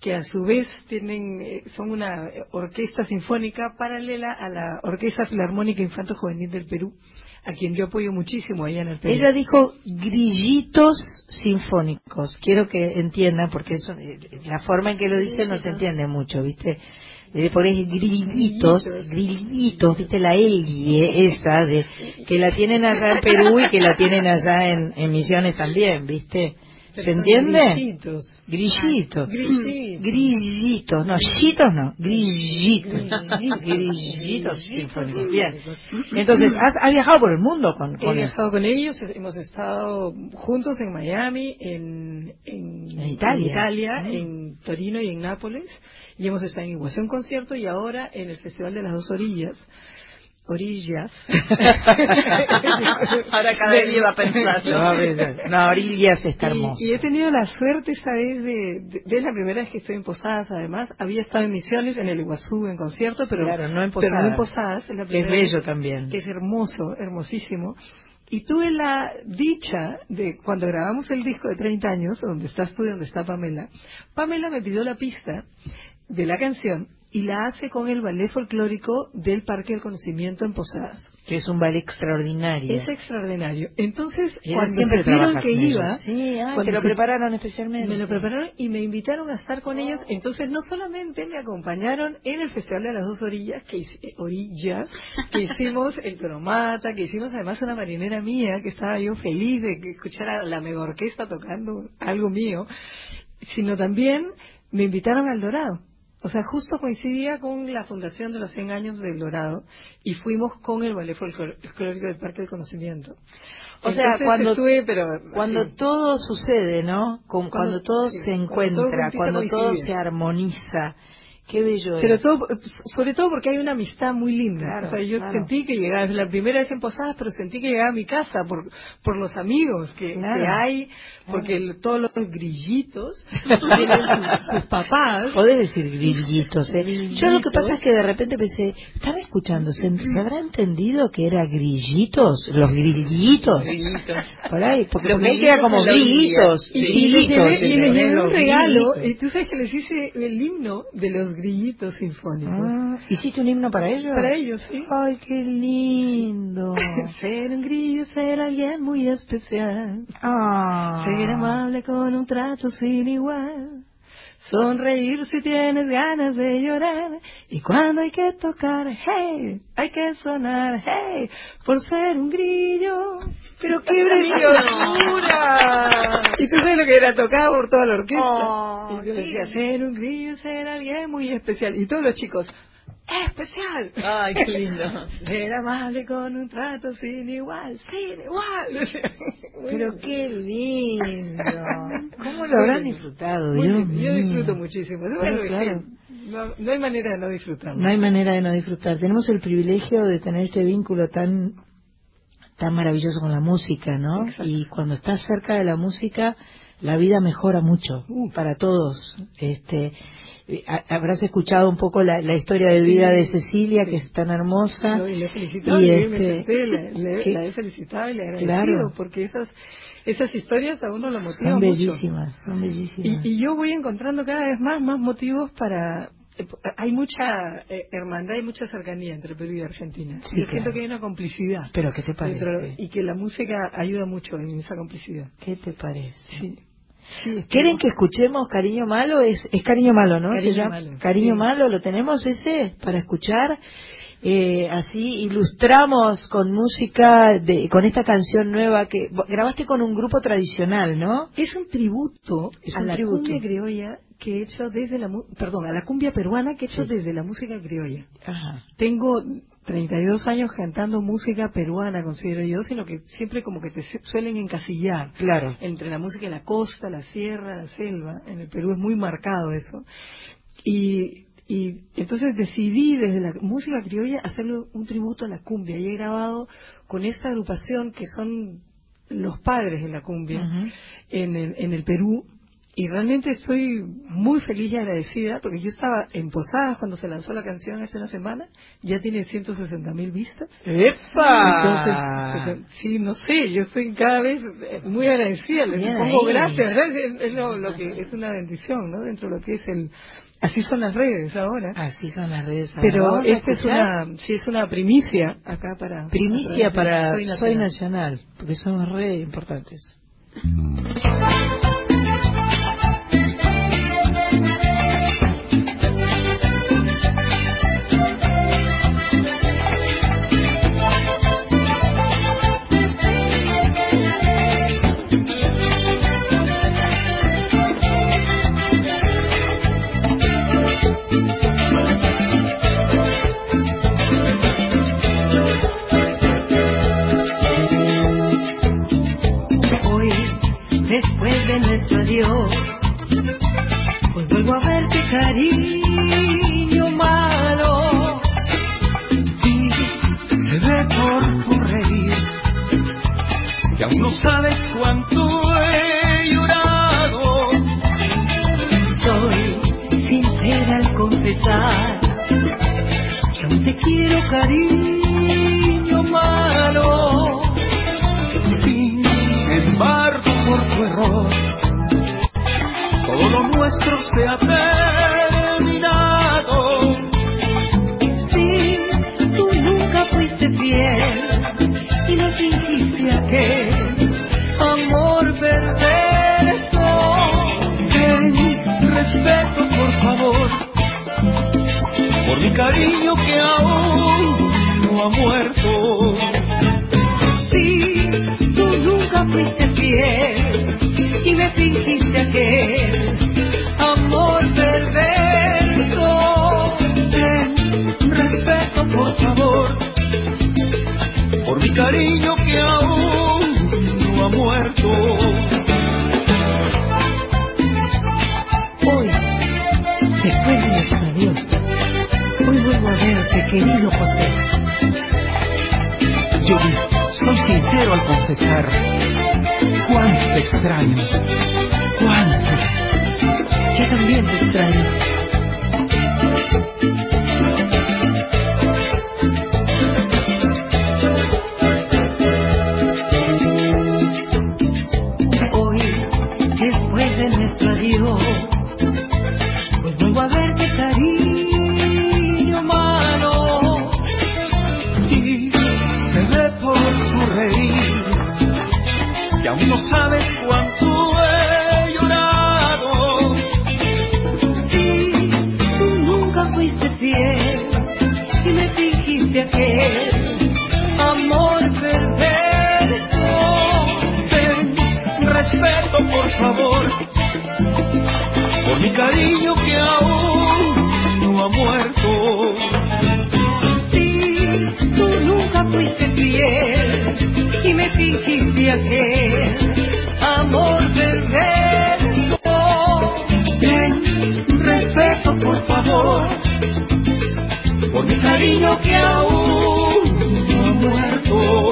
que a su vez tienen eh, son una orquesta sinfónica paralela a la Orquesta Filarmónica Infanto Juvenil del Perú, a quien yo apoyo muchísimo allá en el Perú. Ella dijo grillitos sinfónicos. Quiero que entiendan, porque eso, eh, la forma en que lo dice no se entiende mucho, ¿viste? Le pones grillitos, grillitos, viste la Elie esa de que la tienen allá en Perú y que la tienen allá en, en Misiones también, viste. ¿Se entiende? Grillitos. Grillitos. Grillitos. No, chitos no. Grillitos. Grillitos. Bien. Entonces, ¿has, viajado por el mundo con, con He viajado con ellos. Hemos estado juntos en Miami, en, en, Italia, en, Italia, en Torino y en Nápoles. Y hemos estado en Iguazú un concierto y ahora en el Festival de las Dos Orillas orillas. Ahora cada vez iba a pensar. No, orillas está hermoso. Y, he tenido la suerte esta vez de, de, la primera vez que estoy en Posadas, además. Había estado en Misiones, en el Iguazú, en concierto, pero, no en Posadas. es, es bello también. Que es hermoso, hermosísimo. Y tuve la dicha de, cuando grabamos el disco de 30 años, donde estás tú y donde está Pamela, Pamela me pidió la pista de la canción y la hace con el ballet folclórico del Parque del Conocimiento en Posadas. Que es un ballet extraordinario. Es extraordinario. Entonces, cuando supieron que iba, sí, ah, lo prepararon especialmente. Me lo prepararon y me invitaron a estar con ellos. Entonces, no solamente me acompañaron en el Festival de las Dos Orillas, que, eh, orillas, que hicimos el cromata, que hicimos además una marinera mía, que estaba yo feliz de escuchar a la mega orquesta tocando algo mío, sino también me invitaron al Dorado o sea, justo coincidía con la fundación de los 100 años del Dorado y fuimos con el ballet folclórico del Parque del Conocimiento. O sea, cuando, pero, cuando todo sucede, ¿no? cuando, todo se encuentra, cuando todo se armoniza, Qué bello Pero todo, sobre todo porque hay una amistad muy linda. o sea, yo sentí que llegaba, la primera vez en Posadas, pero sentí que llegaba a mi casa por, por los amigos que, hay, porque todos los grillitos tienen sus, papás. Podés decir grillitos, ¿eh? Yo lo que pasa es que de repente pensé, estaba escuchando, ¿se, habrá entendido que era grillitos? Los grillitos. Por ahí, porque los queda como grillitos. Y, les llevé, un regalo, y tú sabes que les hice el himno de los los grillitos sinfónicos. Ah, ¿Hiciste un himno para ellos? Para ellos, sí. Ay, qué lindo. ser un grillo, ser alguien muy especial. Ah. Ser amable con un trato sin igual. Sonreír si tienes ganas de llorar. Y cuando hay que tocar, hey, hay que sonar, hey, por ser un grillo. Pero qué preciosura. y tú sabes lo que era tocar por toda la orquesta. Oh, y yo decía, ser un grillo, ser alguien muy especial. Y todos los chicos, especial. Ay, qué lindo. Ser amable con un trato sin igual, sin igual. Pero qué lindo. ¿Cómo lo habrán disfrutado? Yo disfruto muchísimo. No, no, hay manera de no disfrutar. No hay manera de no disfrutar. Tenemos el privilegio de tener este vínculo tan tan maravilloso con la música, ¿no? Y cuando estás cerca de la música, la vida mejora mucho uh. para todos. Este, habrás escuchado un poco la, historia de vida de Cecilia, que es tan hermosa. y le he felicitado, y este, la he felicitado y le agradecido, claro. porque esas, esas historias a uno lo motivan Son bellísimas, son bellísimas. Y, yo voy encontrando cada vez más, más motivos para... Eh, hay mucha eh, hermandad y mucha cercanía entre Perú y Argentina. yo siento que hay una complicidad. Pero ¿qué te parece? y que la música ayuda mucho en esa complicidad. ¿Qué te parece? Sí. ¿Quieren que escuchemos Cariño Malo? Es, es Cariño Malo, ¿no? Cariño Malo. Cariño Malo, ¿lo tenemos ese para escuchar? Eh, así ilustramos con música, de, con esta canción nueva que grabaste con un grupo tradicional, ¿no? Es un tributo a la cumbia criolla que he hecho desde la, perdón, a la cumbia peruana que he hecho desde la música criolla. Ajá. Tengo 32 años cantando música peruana, considero yo, sino que siempre como que te suelen encasillar. Claro. Entre la música de la costa, la sierra, la selva. En el Perú es muy marcado eso. Y, y entonces decidí desde la música criolla hacerle un tributo a la cumbia. Y he grabado con esta agrupación que son los padres de la cumbia en, el, en el Perú y realmente estoy muy feliz y agradecida porque yo estaba en Posadas cuando se lanzó la canción hace una semana, ya tiene 160 mil vistas. ¡Epa! Entonces, sí, no sé, yo estoy cada vez muy agradecida, les pongo gracias, Es, lo, que es una bendición, ¿no? Dentro de lo que es el Así son las redes ahora. Así son las redes ahora. Pero esta es una, sí, es una primicia acá para... Primicia para, Soy Nacional, porque son re importantes. Sabes cuánto he llorado. Soy sincera al confesar aún te quiero cariño malo. Sin embargo por tu error todo lo nuestro se ha por mi cariño que aún no ha muerto. Verte, querido José. Yo soy sincero al confesar cuánto extraño, cuánto. Yo también te extraño. Aún no sabes cuánto he llorado. Sí, tú nunca fuiste fiel y me dijiste aquel amor perverso. Ten respeto, por favor, por mi cariño fingiste aquel amor perverso. Ten respeto, por favor, por mi cariño que aún no ha muerto.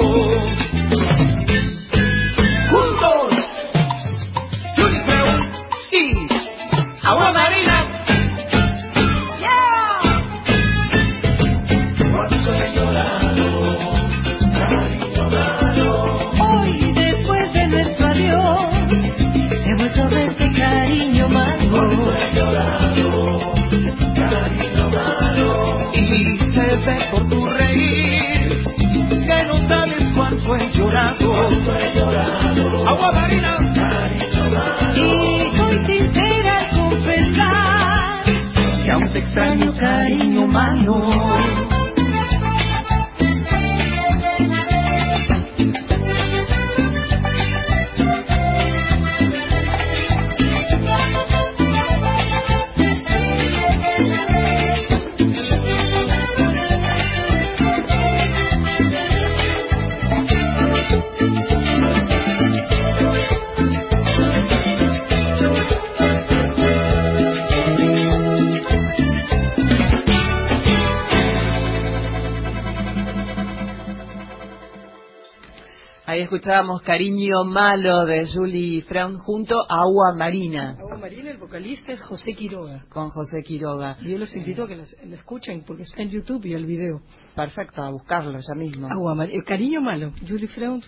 Cariño escuchábamos Cariño Malo de Julie Freund junto a Agua Marina Agua Marina, el vocalista es José Quiroga. con José Quiroga. Y yo los invito a que la escuchen porque está en YouTube y el video. Perfecto, a buscarlo ya mismo. Agua Marina, el cariño malo. Julie Freund,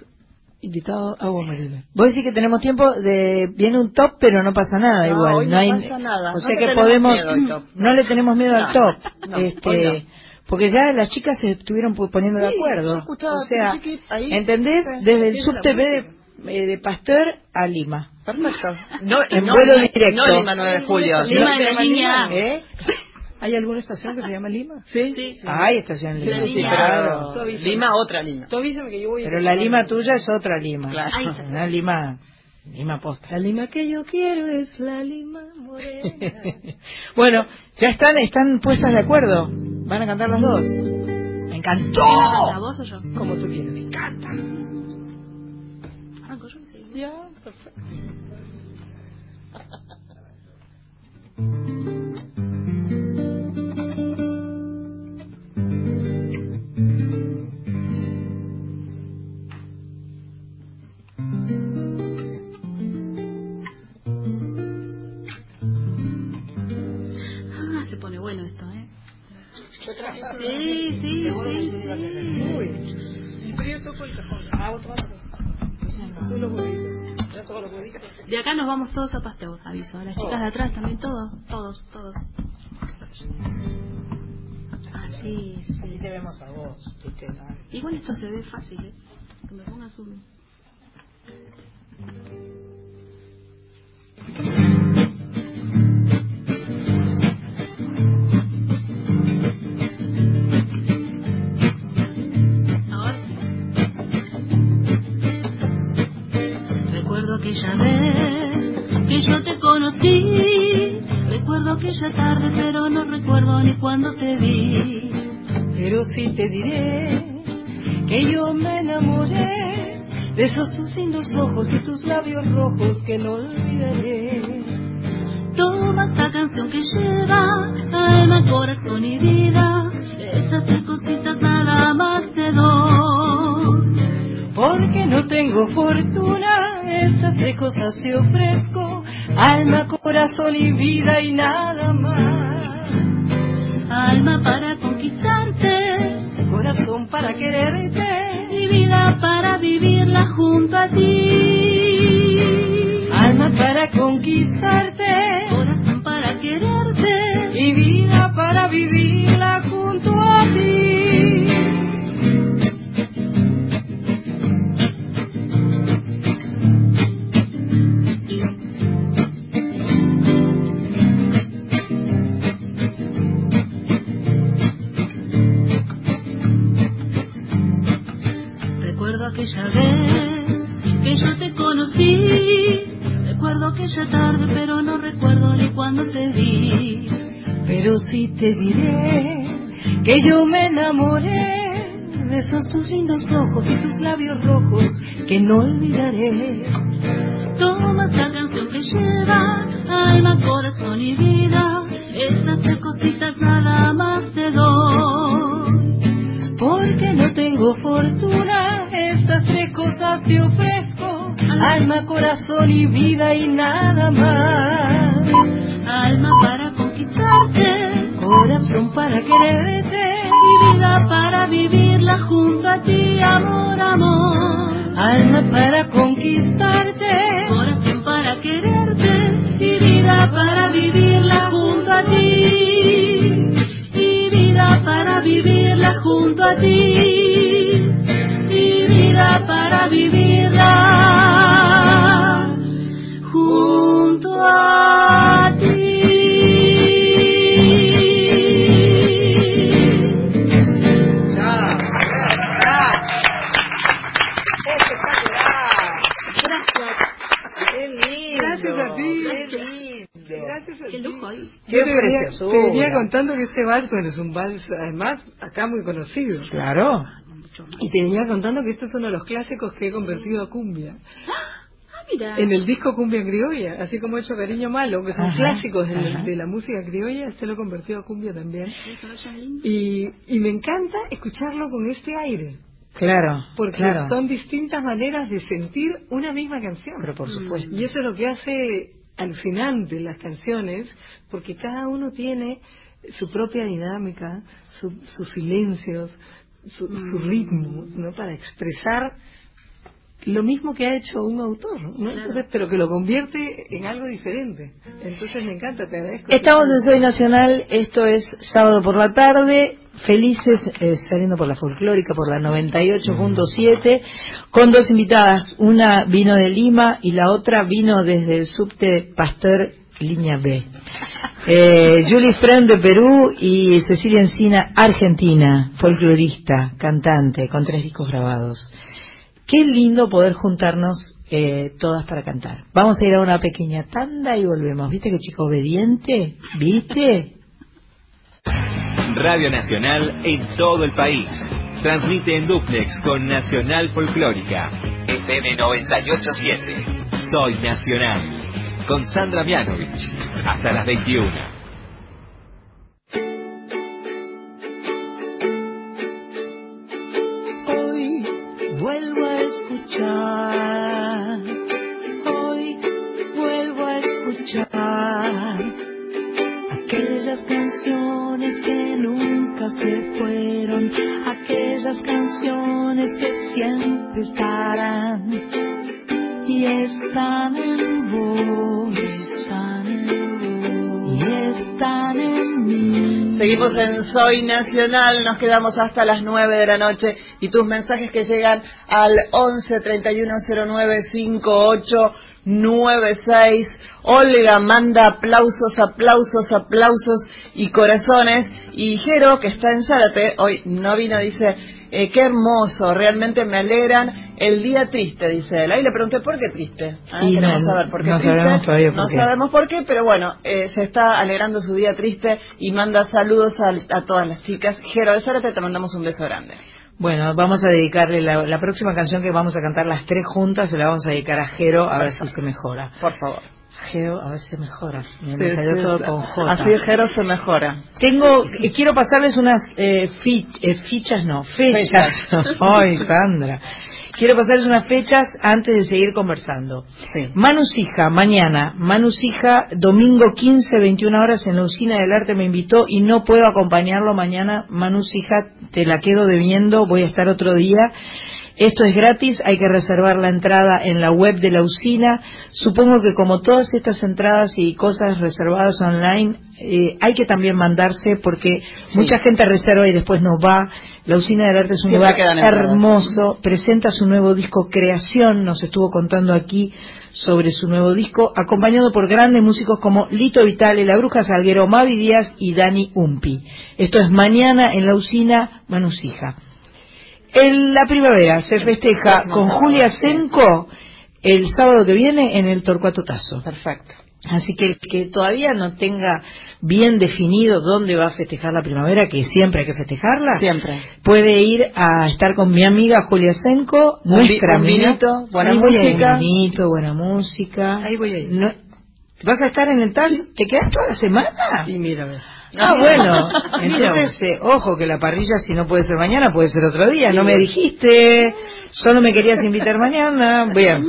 invitado a Agua Marina. Vos decís que tenemos tiempo de viene un top, pero no pasa nada No, igual. hoy no hay, pasa nada. O No sea le que tenemos podemos miedo al top. no le tenemos miedo No, al top. no, este, no. Porque ya las chicas se estuvieron poniendo de acuerdo. yo o sea, a Chiqui ahí. ¿entendés? Sí, Desde el música. de, eh, de Pasteur a Lima. Perfecto. No, En no, vuelo no, directo. No Lima 9 de julio. Lima de la línea. ¿Eh? ¿Hay alguna estación que se llama Lima? Sí, Sí. Ay, estación Sí, Lima. sí, claro. pero Lima, otra Lima. Tú avísame que yo voy a... Pero la Lima tuya es otra Lima. Claro. Una Lima, Lima posta. La Lima que yo quiero es la Lima morena. Bueno, ya están, están puestas de acuerdo. Van a cantar las dos. Me encantó. ¿La voz o yo? Como tú quieras. Me encanta. Arranco yo, sí. Ya, perfecto. De acá nos vamos todos a Pasteur, aviso. Las chicas de atrás también, todos, todos, todos. Así, Así sí. te vemos a vos. ¿viste? Igual esto se ve fácil, ¿eh? Que me pongas un... aquella tarde, pero no recuerdo ni cuándo te vi. Pero sí te diré que yo me enamoré de esos tus lindos ojos y tus labios rojos que no olvidaré. Toma esta canción que lleva alma, corazón y vida. Esas tres cositas nada más te doy. Porque no tengo fortuna, estas tres cosas te ofrezco, alma, corazón y vida y nada más. Alma para conquistarte. Corazón para quererte, y vida para vivirla junto a ti. alma para conquistarte. Corazón para quererte. Y vida para vivirla aquella vez que yo te conocí. Recuerdo aquella tarde, pero no recuerdo ni cuando te vi. Pero sí te diré que yo me enamoré de esos tus lindos ojos y tus labios rojos que no olvidaré. Toma esta canción que lleva alma, corazón y vida. Esas tres cositas nada más te doy. Porque no tengo fortuna, estas tres cosas te ofrezco. Alma, corazón y vida y nada más. Alma para conquistarte, corazón para quererte y vida para vivirla junto a ti, amor, amor. Alma para conquistarte, corazón para quererte y vida para vivirla junto a ti. Y vida para junto a ti. Y vida para vivirla junto a Qué lujo. Qué te, te venía contando que este vals, bueno, es un vals, además, acá muy conocido. Claro. Y te venía contando que este es uno de los clásicos que he convertido a cumbia. Ah, mira. En el disco Cumbia Criolla, así como he hecho Cariño Malo, que son clásicos de, de, la música criolla, este lo he convertido a cumbia también. Y, y me encanta escucharlo con este aire. Claro, porque claro. son distintas maneras de sentir una misma canción. Pero por supuesto. Y eso es lo que hace alucinante las canciones, porque cada uno tiene su propia dinámica, sus silencios, su, su, ritmo, ¿no? Para expresar lo mismo que ha hecho un autor, ¿no? Entonces, pero que lo convierte en algo diferente. Entonces me encanta, te agradezco. Estamos en Soy Nacional, esto es sábado por la tarde, felices eh, saliendo por la folclórica, por la 98.7, con dos invitadas, una vino de Lima y la otra vino desde el subte Pasteur Línea B. Eh, Julie Friend de Perú y Cecilia Encina, Argentina, folclorista, cantante, con tres discos grabados. Qué lindo poder juntarnos eh, todas para cantar. Vamos a ir a una pequeña tanda y volvemos. ¿Viste qué chico obediente? ¿Viste? Radio Nacional en todo el país. Transmite en duplex con Nacional Folclórica. FM 987. Soy Nacional. Con Sandra Mianovich. Hasta las 21. vuelvo a escuchar, hoy vuelvo a escuchar aquellas canciones que canciones que siempre estarán y están en vos, están en vos y están en mí. Seguimos en Soy Nacional, nos quedamos hasta las 9 de la noche y tus mensajes que llegan al 11 3109 5896. Olga manda aplausos, aplausos, aplausos y corazones. Y Jero, que está en Zárate, hoy no vino, dice, eh, qué hermoso, realmente me alegran el día triste, dice él. Ahí le pregunté, ¿por qué triste? Ah, y queremos no, saber por qué no triste. sabemos todavía por no qué. sabemos por qué, pero bueno, eh, se está alegrando su día triste y manda saludos a, a todas las chicas. Jero de Zárate, te mandamos un beso grande. Bueno, vamos a dedicarle la, la próxima canción que vamos a cantar las tres juntas, se la vamos a dedicar a Jero a ver si se mejora. Por favor. Jero, a ver si se mejora. Me Sí, salió sí, todo con J. Así Jero se mejora. Tengo, eh, quiero pasarles unas eh, fich- eh, fichas, no, fechas. Ay, Sandra. Quiero pasarles unas fechas antes de seguir conversando. Sí. Manusija, mañana. Manusija, domingo 15, 21 horas en la Usina del Arte me invitó y no puedo acompañarlo mañana. Manusija, te la quedo debiendo, voy a estar otro día. Esto es gratis, hay que reservar la entrada en la web de la usina. Supongo que como todas estas entradas y cosas reservadas online, eh, hay que también mandarse porque mucha gente reserva y después no va. La usina del arte es un Siempre lugar hermoso, presenta su nuevo disco Creación, nos estuvo contando aquí sobre su nuevo disco, acompañado por grandes músicos como Lito Vitale, La Bruja Salguero, Mavi Díaz y Dani Umpi. Esto es mañana en la usina Manusija. En la primavera se festeja Próximo con sábado, Julia. Senco el sábado que viene en el Torcuato Tazo. Perfecto. Así que el que todavía no tenga bien definido dónde va a festejar la primavera, que siempre hay que festejarla, siempre puede ir a estar con mi amiga Julia Senko, nuestra vinito, buena música, vinito, buena música. Ahí voy a ir. ¿Vas a estar en el TAS? ¿Te quedas toda la semana? Y mira, Ah, bueno. Entonces, eh, ojo que la parrilla, si no puede ser mañana, puede ser otro día. No me dijiste, solo me querías invitar mañana. Bien.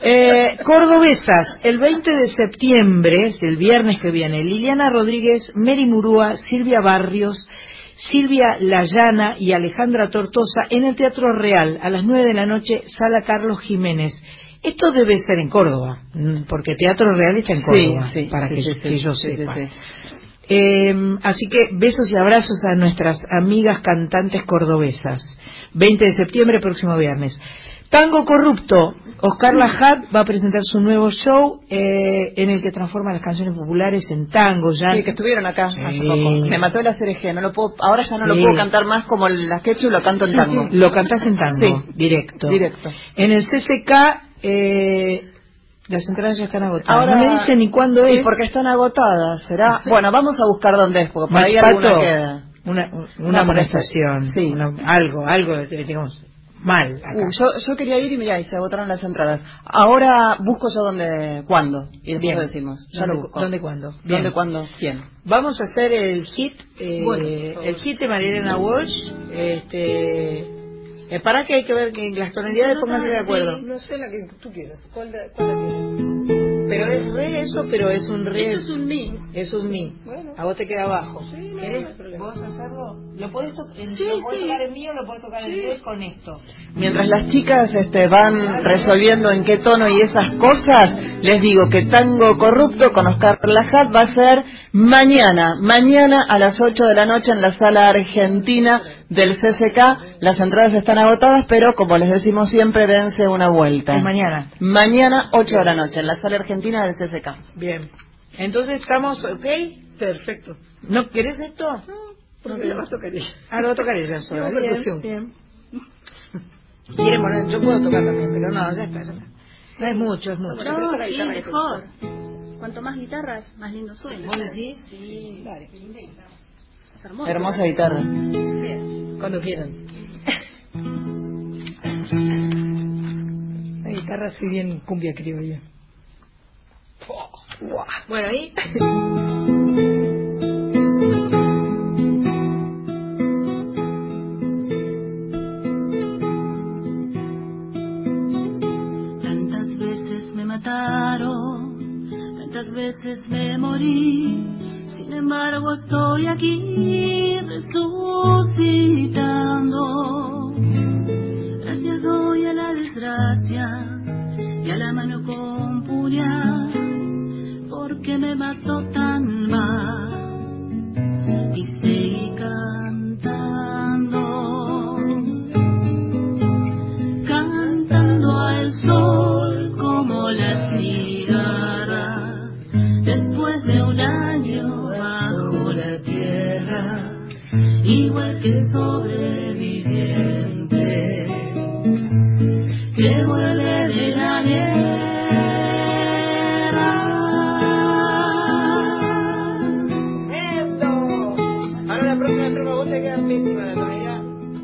Eh, Cordobesas, el 20 de septiembre, el viernes que viene, Liliana Rodríguez, Mary Murúa, Silvia Barrios, Silvia Layana y Alejandra Tortosa en el Teatro Real a las 9 de la noche, Sala Carlos Jiménez. Esto debe ser en Córdoba, mm, porque Teatro Real está en Córdoba, para que, que, yo sepa. Eh, así que besos y abrazos a nuestras amigas cantantes cordobesas. 20 de septiembre, próximo viernes. Tango Corrupto. Oscar Lajat va a presentar su nuevo show eh, en el que transforma las canciones populares en tango. Ya. Sí, que estuvieron acá hace poco. Me mató la CRG. No lo puedo, ahora ya no lo puedo cantar más como la y lo canto en tango. Lo cantás en tango, sí. directo. Directo. En el CCK eh, las entradas ya están agotadas. Ahora, no me dicen ni cuándo es. ¿Y porque están agotadas? ¿Será? Bueno, vamos a buscar dónde es, porque por ahí alguna queda. Una, una, amonestación. Sí. algo, algo, digamos, mal. Uh, yo, yo quería ir y mirá, y se agotaron las entradas. Ahora busco yo dónde, cuándo, y después lo decimos. Ya ¿Dónde, lo ¿Dónde, cuándo? ¿Dónde, cuándo, quién? Vamos a hacer el hit, eh, el hit de Marielena Walsh, este eh, para que hay que ver que las tonalidades pónganse de acuerdo. no sé la que tú quieras. ¿Cuál, Pero es re eso, pero es un re. Eso es un mi. Eso es mi. Bueno. A vos te queda abajo. Sí, ¿Querés? ¿Vos hacerlo? ¿Lo podés, to sí, ¿lo podés tocar en mí o lo podés tocar en inglés con esto? Mientras las chicas este, van resolviendo en qué tono y esas cosas, les digo que Tango Corrupto con Oscar Lajat va a ser mañana. Mañana a las 8 de la noche en la sala argentina del CCK. Las entradas están agotadas, pero como les decimos siempre, dense una vuelta. mañana. Mañana, 8 de la noche, en la sala argentina del CCK. Bien. Entonces estamos, ¿ok? Perfecto. ¿No querés esto? No, porque lo vas a tocar ella. Ah, lo voy a tocar ella sola. Bien, bien. Quiere poner, yo puedo tocar también, pero no, ya está, ya está. No es mucho, es mucho. No, sí, mejor. Cuanto más guitarras, más lindo suena. ¿Vos decís? Sí. Vale. Hermosa, Hermosa guitarra. Bien. Cuando quieran. La guitarra así bien cumbia criolla. Bueno, ahí. Tantas veces me mataron, tantas veces me morí embargo estoy aquí resucitando. Gracias doy a la desgracia y a la mano con puñal, porque me mató tan mal. Igual que sobreviviente que vuelve de la guerra. ¡Esto! Ahora la próxima trova vos te quedas pésima la tonalidad.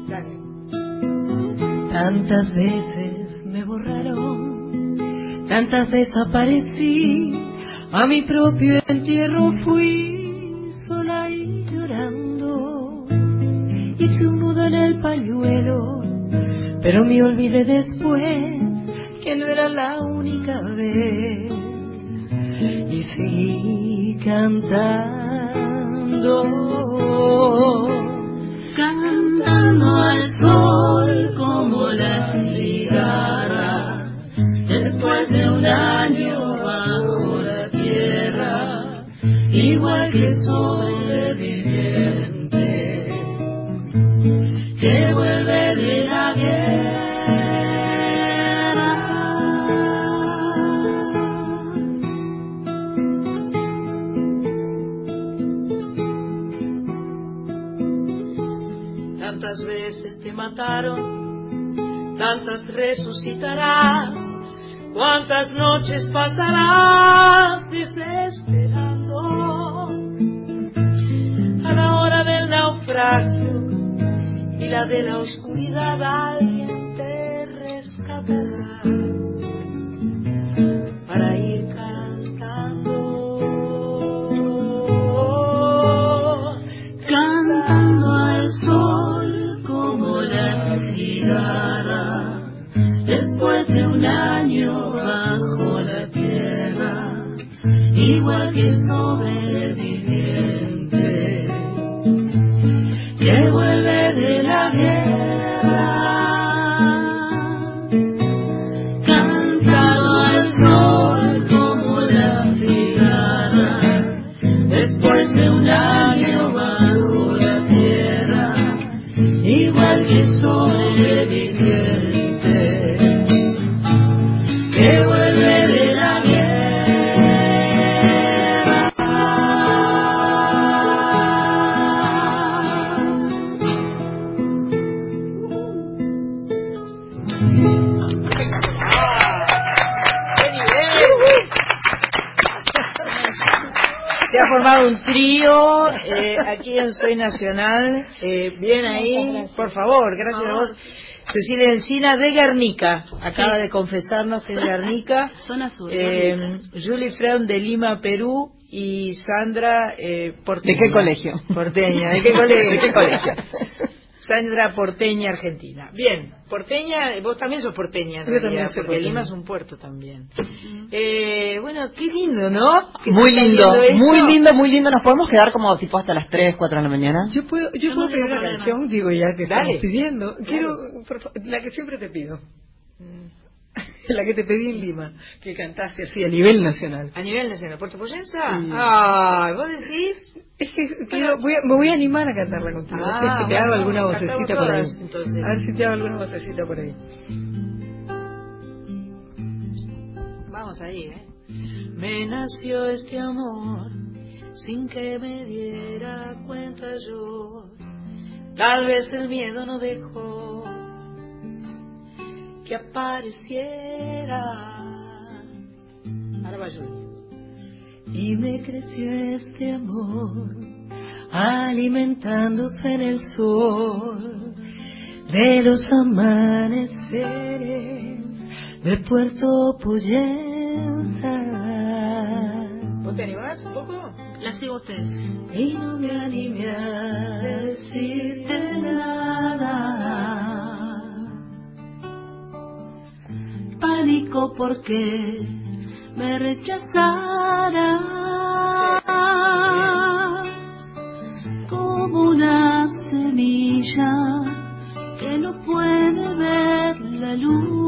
Dale. Tantas veces me borraron, tantas desaparecí, a mi propio entierro fui en el pañuelo, pero me olvidé después que no era la única vez. Y seguí cantando, cantando al sol como la cigarra, después de un año bajo la tierra, igual que sobreviviendo resucitarás, ¿Cuántas noches pasarás desesperando a la hora del naufragio y la de la oscuridad eh, aquí en Soy Nacional. Eh, bien ahí, por favor, gracias a vos. Cecilia Encina de Guernica, acaba de confesarnos que es de Guernica. Zona sur. Eh, Julie Freund de Lima, Perú y Sandra eh, Porteña. ¿De qué colegio? Porteña, ¿de qué colegio? ¿De qué colegio? Sandra Porteña, Argentina. Bien, Porteña, vos también sos porteña, en Yo realidad, también soy porque porteña. Lima es un puerto también. Eh, bueno, qué lindo, ¿no? Muy lindo, muy lindo, muy lindo. ¿Nos podemos quedar como tipo hasta las 3, 4 de la mañana? Yo puedo, yo Yo puedo no pedir una problema. canción, digo ya que Dale. estamos pidiendo. Quiero, por la que siempre te pido. La que te pedí en Lima, que cantaste así a nivel nacional. A nivel nacional, ¿Puerto Poyensa? Sí. Ay, ¿vos decís? Es que quiero, voy a- me voy a animar a cantarla contigo. Ah, así es que te bueno, hago alguna vocecita por ahí. entonces. A ver si te hago alguna vocecita por ahí. Vamos ahí, ¿eh? Me nació este amor sin que me diera cuenta yo. Tal vez el miedo no dejó que apareciera. Ahora va Julia. Y me creció este amor, alimentándose en el sol de los amaneceres de Puerto Poyensa. ¿Vos te animás un poco? La sigo ustedes. Y no me animé a decirte nada. Pánico porque me rechazarás como una semilla que no puede ver la luz.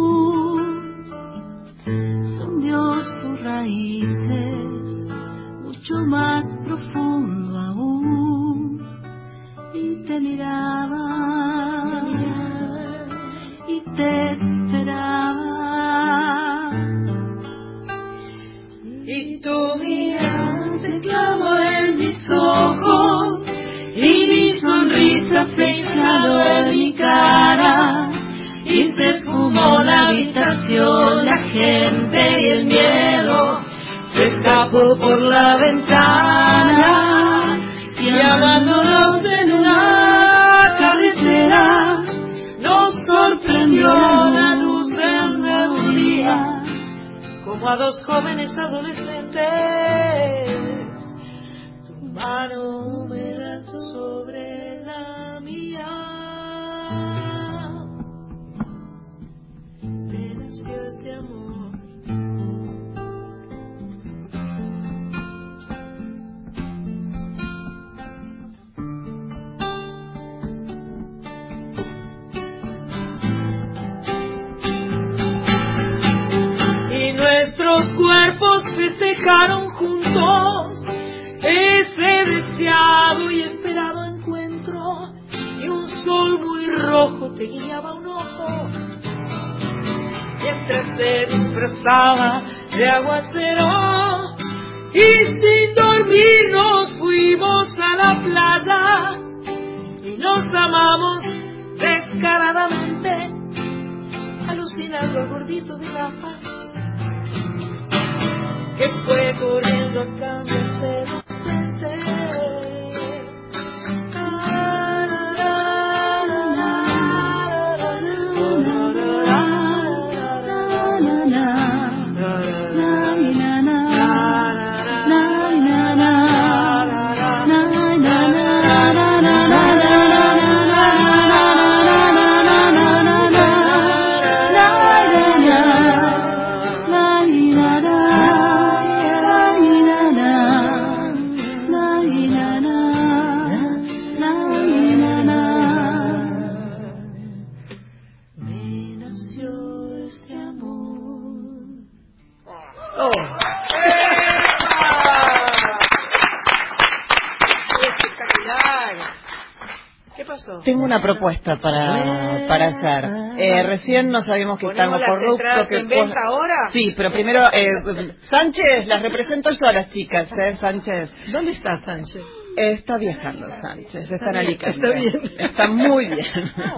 Recién no sabíamos que estamos corruptos. Que en ahora? Sí, pero primero, eh, Sánchez, las represento yo a las chicas, ¿eh, Sánchez? ¿Dónde está Sánchez? Está viajando Sánchez, está en Alicante. Está bien. Está muy bien. Ah,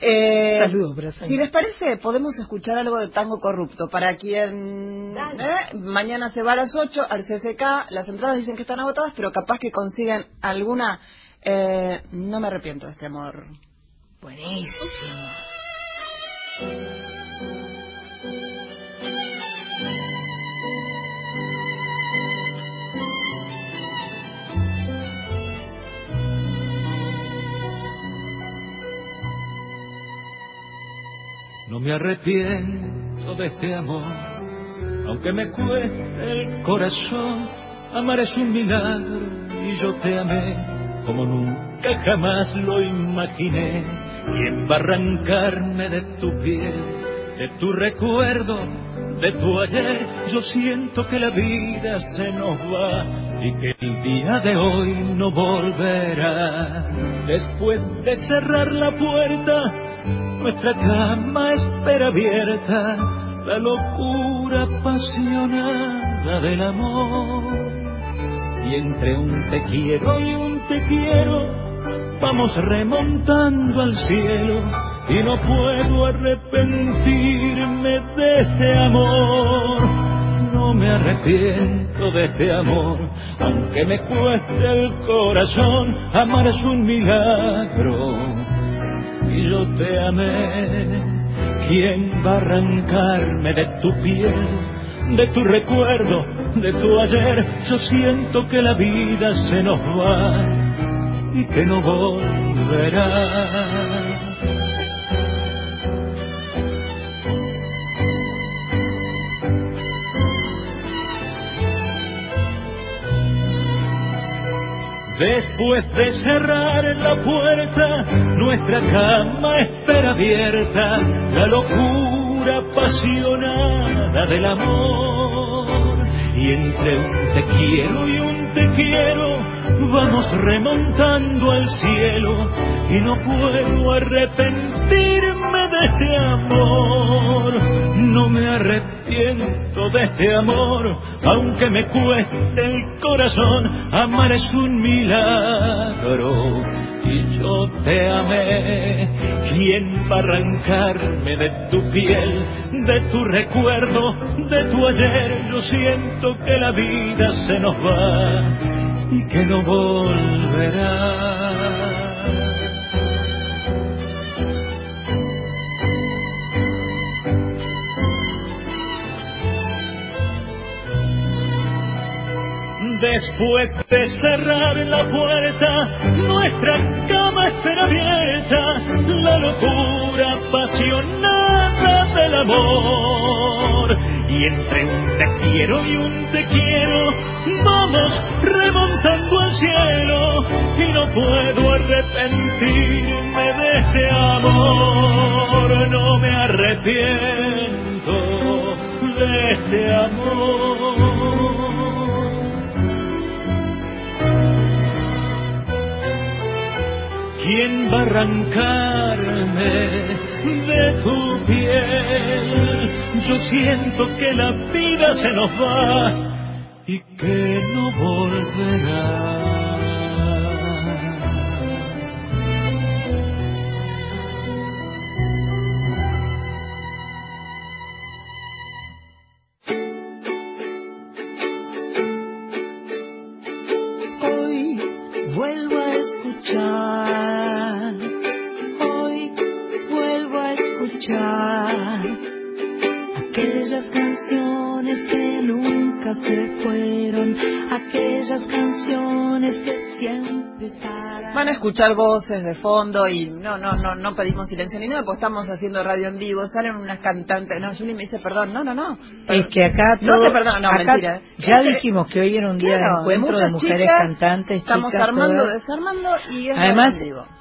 eh, Saludos, Si les parece, podemos escuchar algo de Tango Corrupto. Para quien ¿eh? mañana se va a las 8 al CCK, las entradas dicen que están agotadas, pero capaz que consigan alguna eh, no me arrepiento de este amor. Buenísimo. No me arrepiento de este amor, aunque me cueste el corazón. Amar es un milagro y yo te amé como nunca jamás lo imaginé. ¿Quién va a arrancarme de tu piel, de tu recuerdo, de tu ayer? Yo siento que la vida se nos va y que el día de hoy no volverá. Después de cerrar la puerta, nuestra cama espera abierta la locura apasionada del amor y entre un te quiero y un te quiero vamos remontando al cielo y no puedo arrepentirme de este amor. No me arrepiento de este amor, aunque me cueste el corazón, amar es un milagro y yo te amé. ¿Quién va a arrancarme de tu piel, de tu recuerdo? de tu ayer, yo siento que la vida se nos va y que no volverá. Después de cerrar la puerta, nuestra cama espera abierta la locura apasionada del amor y entre un te quiero y un te quiero. Vamos remontando al cielo y no puedo arrepentirme de este amor. No me arrepiento de este amor, aunque me cueste el corazón, amar es un milagro y yo te amé. ¿Quién va a arrancarme de tu piel, de tu recuerdo, de tu ayer? Yo siento que la vida se nos va y que no volverá. Después de cerrar la puerta, nuestra cama espera abierta, la locura apasionada del amor. Y entre un te quiero y un te quiero, vamos remontando al cielo, y no puedo arrepentirme de este amor, no me arrepiento de este amor. ¿Quién va a arrancarme de tu piel? Yo siento que la vida se nos va y que no volverá. Canciones que siempre estarán. Van a escuchar voces de fondo y no, no, no, no pedimos silencio ni nada, porque estamos haciendo radio en vivo, salen unas cantantes, no, Juli me dice perdón, no, no, no. Es que acá todo, no te perdono, no, mentira. Ya dijimos que hoy era un día de encuentro de, mujeres cantantes, Estamos armando, desarmando y es Además,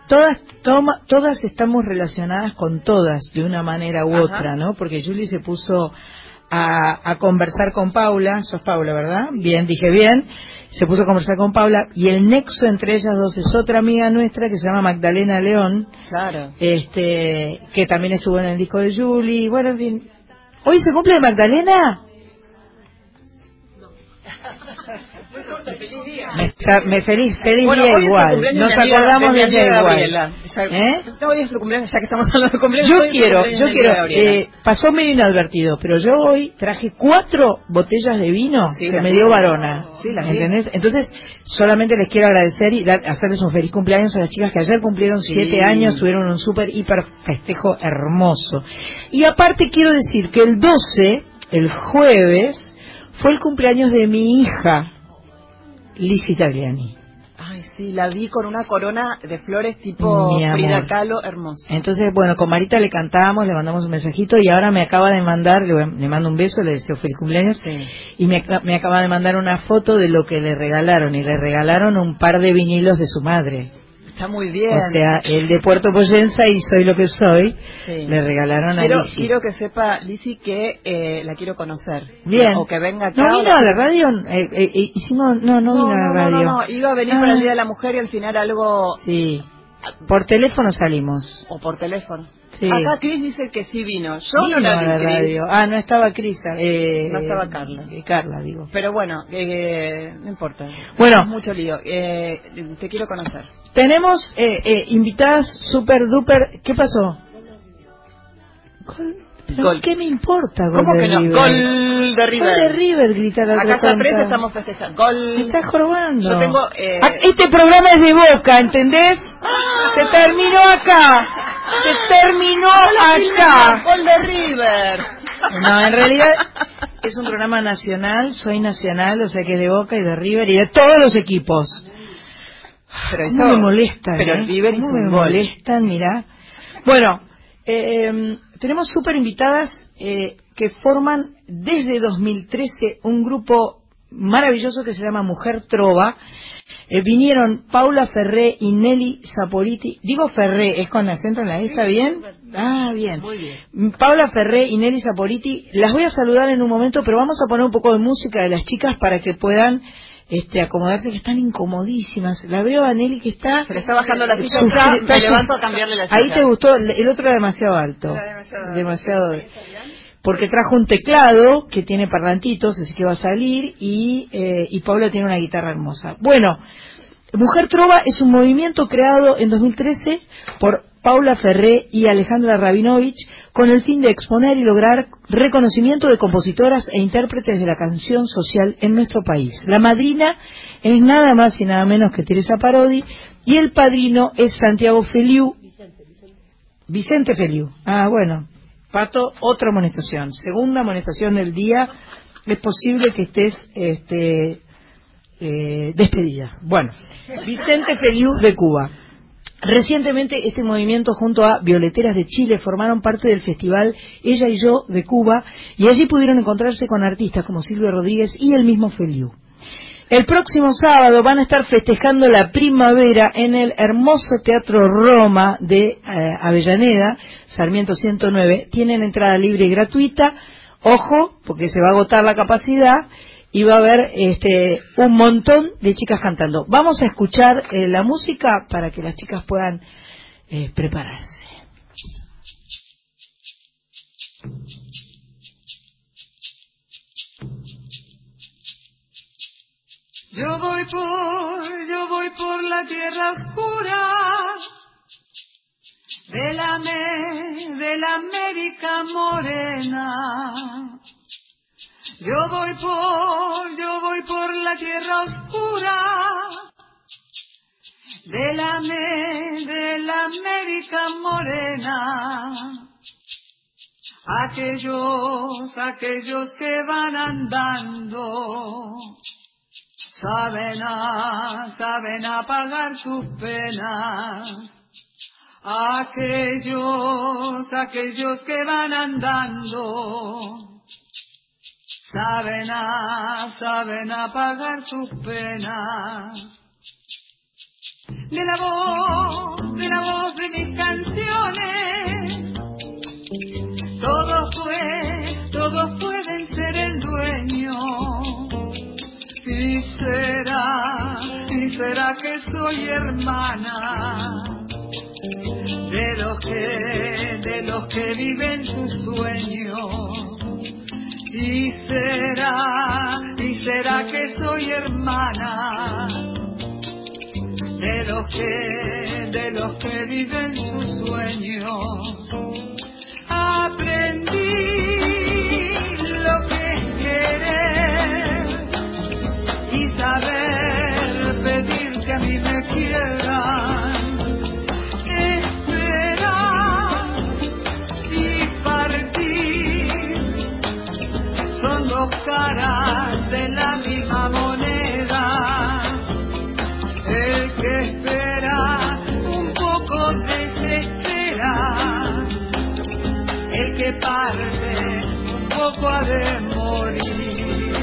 todas toma, todas estamos relacionadas con todas de una manera u otra, ¿no? Porque Julie se puso a, a, conversar con Paula, sos Paula, ¿verdad? Bien, dije bien. Se puso a conversar con Paula y el nexo entre ellas dos es otra amiga nuestra que se llama Magdalena León, claro. este, que también estuvo en el disco de Julie. Bueno, en fin. ¿Hoy se cumple Magdalena? Me, feliz, feliz día igual. Nos acordamos de ella igual. ¿Eh? Hoy es su cumpleaños, ya que estamos hablando de cumpleaños. Yo quiero, yo quiero, eh, pasó medio inadvertido, pero yo hoy traje cuatro botellas de vino que me dio Varona. Sí, ¿Entendés? Entonces, solamente les quiero agradecer y dar, hacerles un feliz cumpleaños a las chicas que ayer cumplieron siete años, tuvieron un súper, hiper festejo hermoso. Y aparte quiero decir que el 12, el jueves, fue el cumpleaños de mi hija, Liz Italiani. Ay, sí, la vi con una corona de flores tipo Frida Kahlo, hermosa. Entonces, bueno, con Marita le cantamos, le mandamos un mensajito y ahora me acaba de mandar, le, mando un beso, le deseo feliz cumpleaños, y me, me acaba de mandar una foto de lo que le regalaron, y le regalaron un par de vinilos de su madre. Está muy bien. O sea, el de Puerto Poyensa y Soy lo que soy, le regalaron quiero, a Lizzy. Quiero que sepa, Lizzy, que eh, la quiero conocer. Bien. O que venga acá. ¿No vino a la radio? Eh, eh, hicimos, no, no, vino a la radio. No, no, iba a venir para el ah. Día de la Mujer y al final algo... Sí. Por teléfono salimos. O por teléfono. Sí. Acá Cris dice que sí vino. Yo no la vi, a la radio. Ah, no estaba Cris. Eh, no estaba Carla. Eh, Carla, digo. Pero bueno, eh, no importa. Bueno. Mucho lío. Eh, te quiero conocer. Tenemos eh, eh, invitadas super duper. ¿Qué pasó? Gol. ¿Qué me importa? Gol ¿Cómo que no? Gol de River. Gol de River, grita la Acá está tres, estamos festejando. Gol. estás jorobando. Yo tengo. Eh... Ah, este programa es de boca, ¿entendés? Se terminó acá. Se terminó acá. Gol de River. No, en realidad es un programa nacional. Soy nacional, o sea que es de boca y de River y de todos los equipos. Pero eso me molesta. Pero ¿eh? River ¿Cómo me molestan, mira. Bueno, eh, tenemos súper invitadas eh, que forman desde 2013 un grupo maravilloso que se llama Mujer Trova. Eh, vinieron Paula Ferré y Nelly Saporiti. Digo Ferré, ¿es con acento en la E? ¿Está bien? Ah, bien. Muy bien. Paula Ferré y Nelly Saporiti. Las voy a saludar en un momento, pero vamos a poner un poco de música de las chicas para que puedan este, acomodarse, que están incomodísimas. La veo a Nelly que está... Se le está bajando la silla, está, me levanto a cambiarle la silla. Ahí te gustó, el otro era demasiado alto. demasiado... Porque trajo un teclado que tiene parlantitos, así que va a salir, y, eh, y Paula tiene una guitarra hermosa. Bueno, Mujer Trova es un movimiento creado en 2013 por Paula Ferré y Alejandra Rabinovich con el fin de exponer y lograr reconocimiento de compositoras e intérpretes de la canción social en nuestro país. La madrina es nada más y nada menos que Teresa Parodi y el padrino es Santiago Feliu. Vicente Feliu. Ah, bueno. Pato, otra amonestación. Segunda amonestación del día. Es posible que estés este, eh, despedida. Bueno, Vicente Feliu de Cuba. Recientemente este movimiento junto a Violeteras de Chile formaron parte del festival Ella y Yo de Cuba y allí pudieron encontrarse con artistas como Silvio Rodríguez y el mismo Feliu. El próximo sábado van a estar festejando la primavera en el hermoso Teatro Roma de eh, Avellaneda, Sarmiento 109. Tienen entrada libre y gratuita. Ojo, porque se va a agotar la capacidad y va a haber este, un montón de chicas cantando. Vamos a escuchar eh, la música para que las chicas puedan eh, prepararse. Yo voy por, yo voy por la tierra oscura de la, de la América morena yo voy por, yo voy por la tierra oscura de la, de la América morena. Aquellos, aquellos que van andando, saben a, saben apagar sus penas. Aquellos, aquellos que van andando, saben a, saben apagar sus penas. De la voz, de la voz de mis canciones, todos fue, todos pueden ser el dueño. Y será, y será que soy hermana de los que, de los que viven sus sueños y será, y será que soy hermana de los que, de los que viven sus sueños. Aprendí lo que es querer y saber de la misma moneda. El que espera un poco desespera. El que parte un poco ha de morir.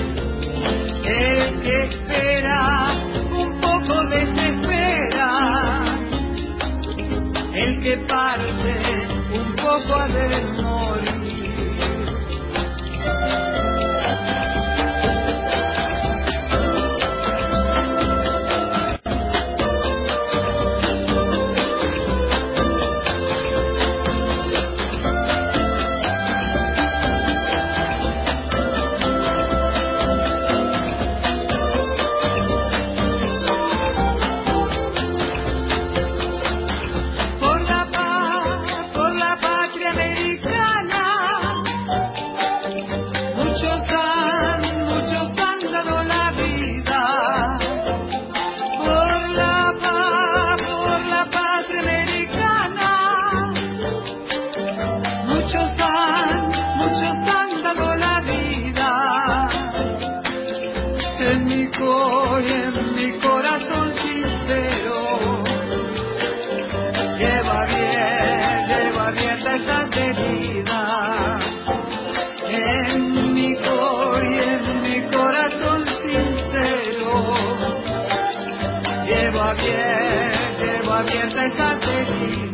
El que espera un poco desespera. El que parte un poco ha de morir. lleva bien, lleva abierta esa herida. En mi cor y en mi corazón sincero, lleva bien, lleva abierta esa herida.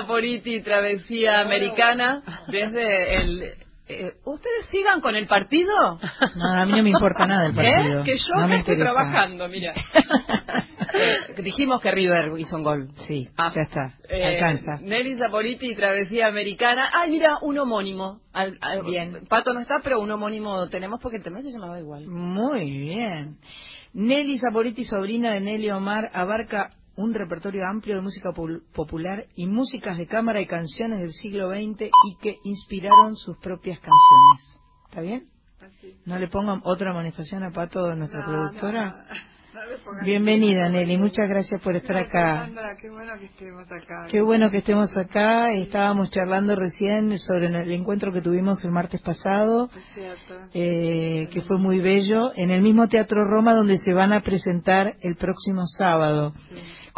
Saporiti, Travesía Americana, desde el... Eh, ¿Ustedes sigan con el partido? No, a mí no me importa nada el ¿Eh? partido. Que yo estoy trabajando, mira. Eh, dijimos que River hizo un gol. Sí, ah. ya está. Eh, Alcanza. Nelly Zapoliti, Travesía Americana. Ay, mira, un homónimo. bien. Pato no está, pero un homónimo tenemos porque el tema se llamaba igual. Muy bien. Nelly Zapoliti, sobrina de Nelly Omar, abarca un repertorio amplio de música popular y músicas de cámara y canciones del siglo XX y que inspiraron sus propias canciones. ¿Está bien? No le pongan otra amonestación a Pato, nuestra productora. Bienvenida, Nelly. Muchas gracias por estar acá. qué bueno que estemos acá. Qué bueno que estemos acá. Estábamos charlando recién sobre el encuentro que tuvimos el martes pasado, eh, que fue muy bello, en el mismo Teatro Roma donde se van a presentar el próximo sábado,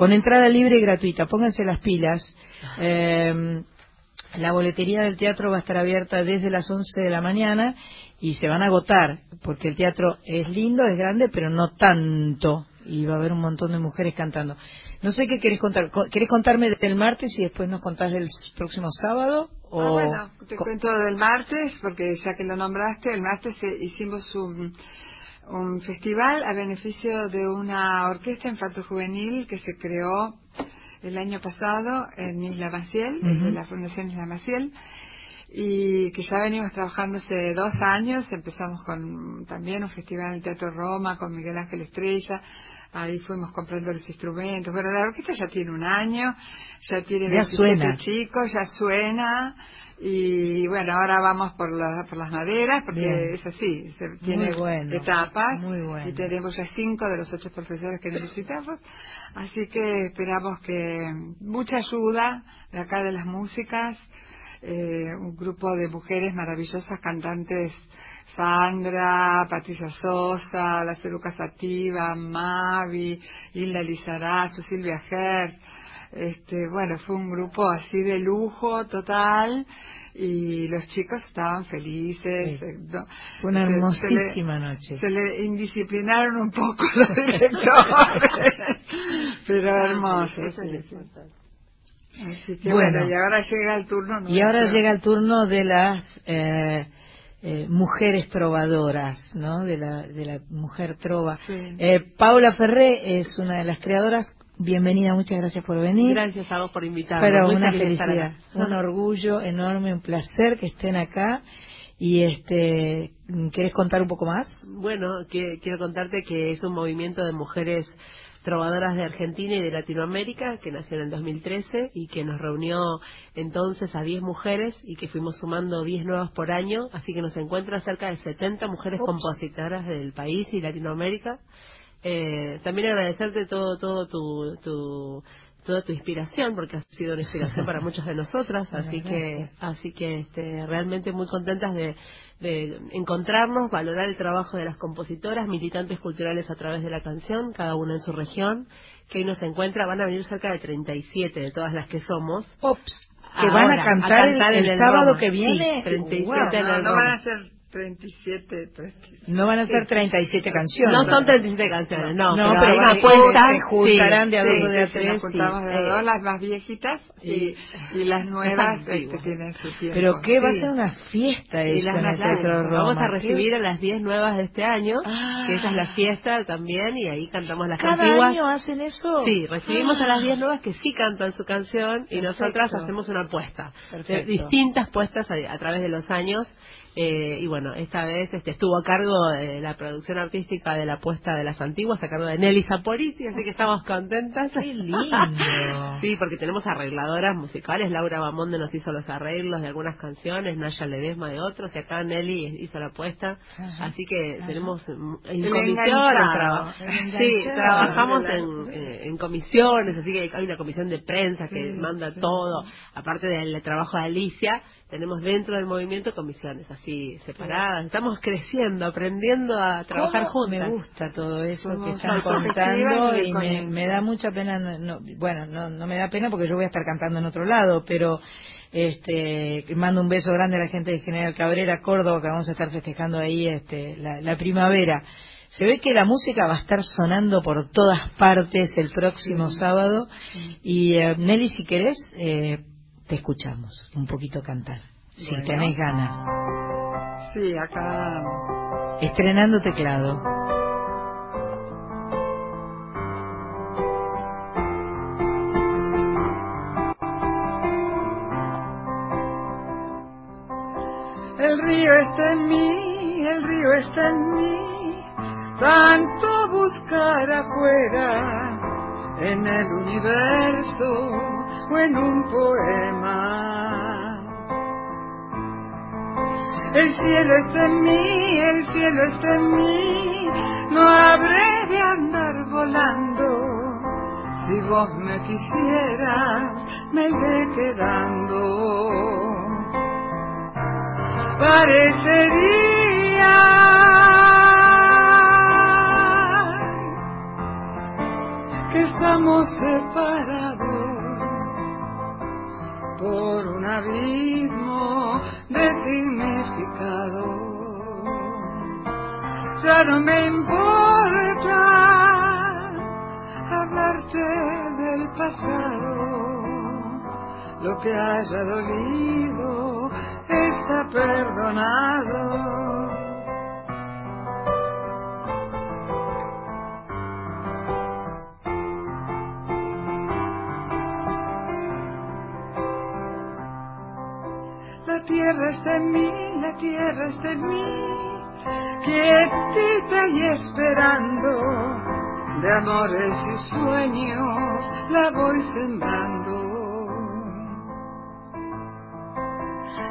con entrada libre y gratuita. Pónganse las pilas. Eh, la boletería del teatro va a estar abierta desde las 11 de la mañana y se van a agotar, porque el teatro es lindo, es grande, pero no tanto. Y va a haber un montón de mujeres cantando. No sé qué querés contar. ¿Querés contarme del martes y después nos contás del próximo sábado? O... Ah, bueno, te cuento del martes, porque ya que lo nombraste, el martes hicimos un, un festival a beneficio de una orquesta infanto juvenil que se creó el año pasado en Isla Maciel, desde la Fundación Isla Maciel y que ya venimos trabajando hace dos años. Empezamos con también un festival en el Teatro Roma con Miguel Ángel Estrella. Ahí fuimos comprando los instrumentos. Bueno, la orquesta ya tiene un año, ya tiene 27 chicos, ya suena. Y bueno, ahora vamos por, por las maderas, porque es así, se, tiene etapas. Y tenemos ya cinco de los ocho profesores que necesitamos. Así que esperamos que mucha ayuda de acá de las músicas eh, un grupo de mujeres maravillosas cantantes, Sandra, Patricia Sosa, La Ceruca Sativa, Mavi, Hilda Lizarazu, Silvia Herz. Este, bueno, fue un grupo así de lujo total y los chicos estaban felices. Eh, fue una hermosísima noche. Se le indisciplinaron un poco los directores, pero ah, hermosos bueno, y ahora llega el turno. y ahora llega el turno de las eh, eh, mujeres trovadoras, ¿no? De la, de la mujer trova. Eh, Paula Ferré es una de las creadoras. Bienvenida, muchas gracias por venir. Gracias a vos por invitarme. Pero una felicidad, un orgullo enorme, un placer que estén acá. Y este, ¿querés contar un poco más? Bueno, quiero contarte que es un movimiento de mujeres trovadoras de Argentina y de Latinoamérica, que nació en el 2013 y que nos reunió entonces a 10 mujeres y que fuimos sumando 10 nuevas por año, así que nos encuentra cerca de 70 mujeres compositoras del país y Latinoamérica. Eh, también agradecerte todo, todo tu, tu toda tu inspiración porque has sido una inspiración para muchas de nosotras así que así que este, realmente muy contentas de de encontrarnos, valorar el trabajo de las compositoras, militantes culturales a través de la canción, cada una en su región, que hoy nos encuentra, van a venir cerca de 37 de todas las que somos. Ops, que van a cantar, el, sábado que viene. 37 no, no van a ser 37, 37. No van a ser 37 canciones. No son 37 canciones, no. No, pero, pero una cuenta. Se juntarán de a dos de a tres. juntamos de dos, las más viejitas y, y las nuevas este, tienen su tiempo. Pero qué va a ser una fiesta esta en el Teatro Roma. Vamos a recibir a las 10 nuevas de este año, ah. que esa es la fiesta también, y ahí cantamos las ¿Cada antiguas. año hacen eso? Sí, recibimos a las 10 nuevas que sí cantan su canción y nosotras hacemos una apuesta. Distintas puestas a, a través de los años eh, y bueno, esta vez este, estuvo a cargo de la producción artística de la puesta de las antiguas, a cargo de Nelly Zaporiti, así que estamos contentas. ¡Qué lindo! sí, porque tenemos arregladoras musicales. Laura Bamonde nos hizo los arreglos de algunas canciones, Naya Ledesma de otros, y acá Nelly hizo la puesta. así que tenemos en comisiones, sí, trabajamos en, en, comisiones, así que hay una comisión de prensa que manda todo, aparte del trabajo de Alicia tenemos dentro del movimiento comisiones así separadas. Estamos creciendo, aprendiendo a trabajar juntos. Me gusta todo eso que están contando y me, da mucha pena, bueno, no, no me da pena porque yo voy a estar cantando en otro lado, pero este mando un beso grande a la gente de General Cabrera, Córdoba, que vamos a estar festejando ahí este, la, primavera. Se ve que la música va a estar sonando por todas partes el próximo sábado. Y eh, Nelly, si querés, eh, te escuchamos un poquito cantar, si bueno. tenés ganas. Sí, acá. Estrenando teclado. El río está en mí, el río está en mí, tanto buscar afuera en el universo o en un poema. El cielo está en mí, el cielo está en mí, no habré de andar volando. Si vos me quisieras, me iré quedando. Parecería estamos separados por un abismo de significado. Ya no me importa hablarte del pasado. Lo que haya dolido está perdonado. Tierra está en mí, la tierra está en mí, quietita y esperando, de amores y sueños la voy sembrando.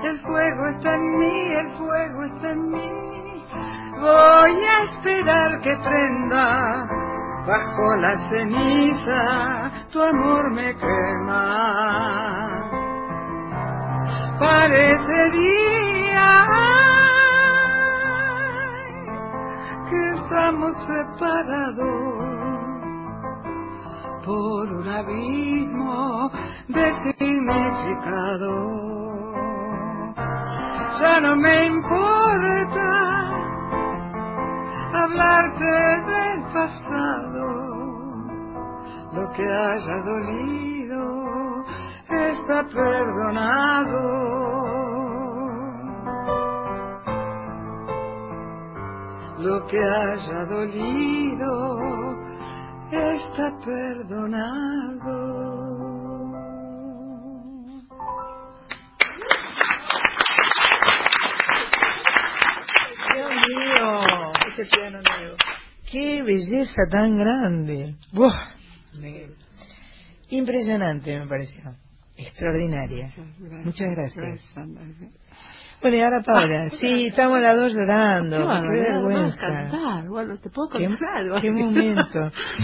El fuego está en mí, el fuego está en mí, voy a esperar que prenda, bajo la ceniza tu amor me quema parecería que estamos separados por un abismo de significado. Ya no me importa hablarte del pasado, lo que haya dolido está perdonado. Lo que haya dolido está perdonado. Dios mío, este piano nuevo. Qué belleza tan grande. Impresionante me pareció extraordinaria. Muchas gracias. Bueno, y ahora Paula, sí, estamos las dos llorando, qué, vergüenza. Cantar. Bueno, te puedo contar ¿Qué, qué momento.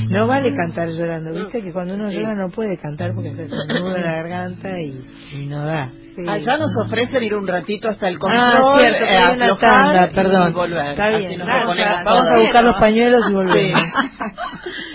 No vale cantar llorando, viste que cuando uno llora no puede cantar porque se nuda la garganta y, no da. Allá nos ofrecen ir un ratito hasta el control, ah, cierto, eh, una tanda, perdón. Está bien, vamos, vamos a buscar los pañuelos y volvemos.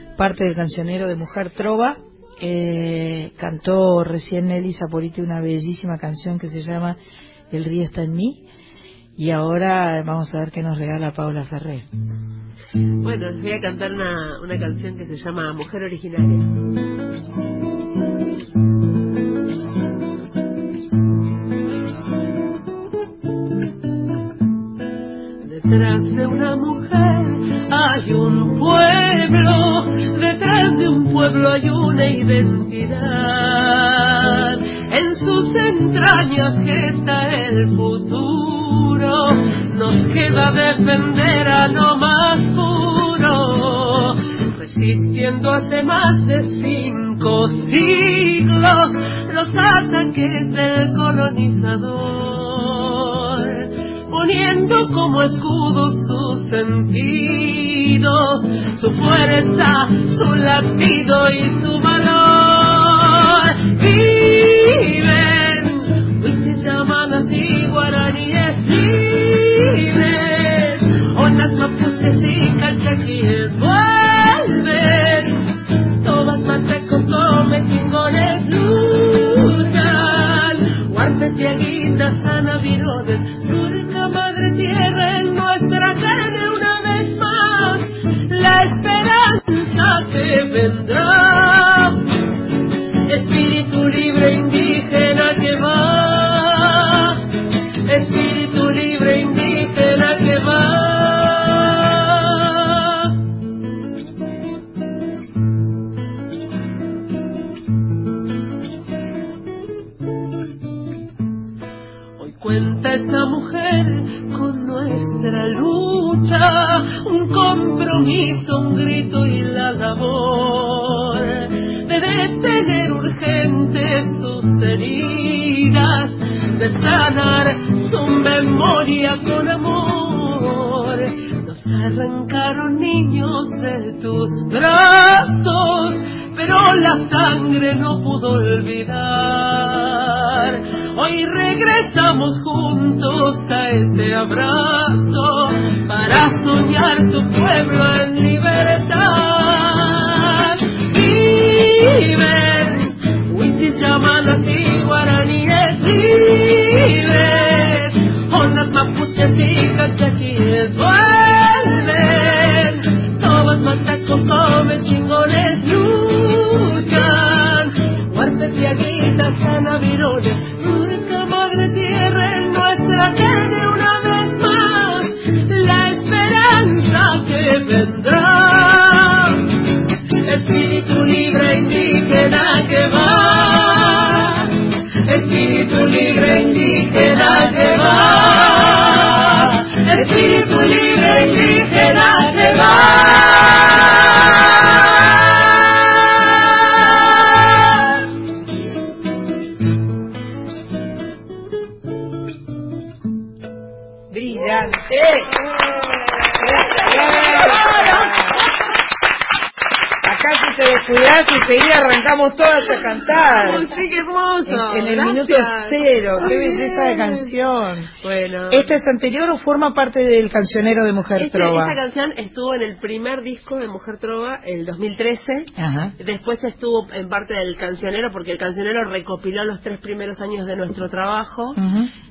parte del cancionero de Mujer Trova. Eh, cantó recién Nelly Saporiti una bellísima canción que se llama El río está en mí. Y ahora vamos a ver qué nos regala Paula Ferrer. Bueno, les voy a cantar una, una canción que se llama Mujer Originaria. Identidad. En sus entrañas está el futuro, nos queda defender a lo más puro resistiendo hace más de cinco siglos los ataques del colonizador, poniendo como escudo sus sentidos, su fuerza, su latido y su a cantar. Sí, qué hermoso. En, en el Gracias. minuto cero. Qué belleza de canción. Bueno. ¿Esta es anterior o forma parte del cancionero de Mujer Este- Trova? esta canción estuvo en el primer disco de Mujer Trova, el 2013. Ajá. Después estuvo en parte del cancionero, porque el cancionero recopiló los tres primeros años de nuestro trabajo.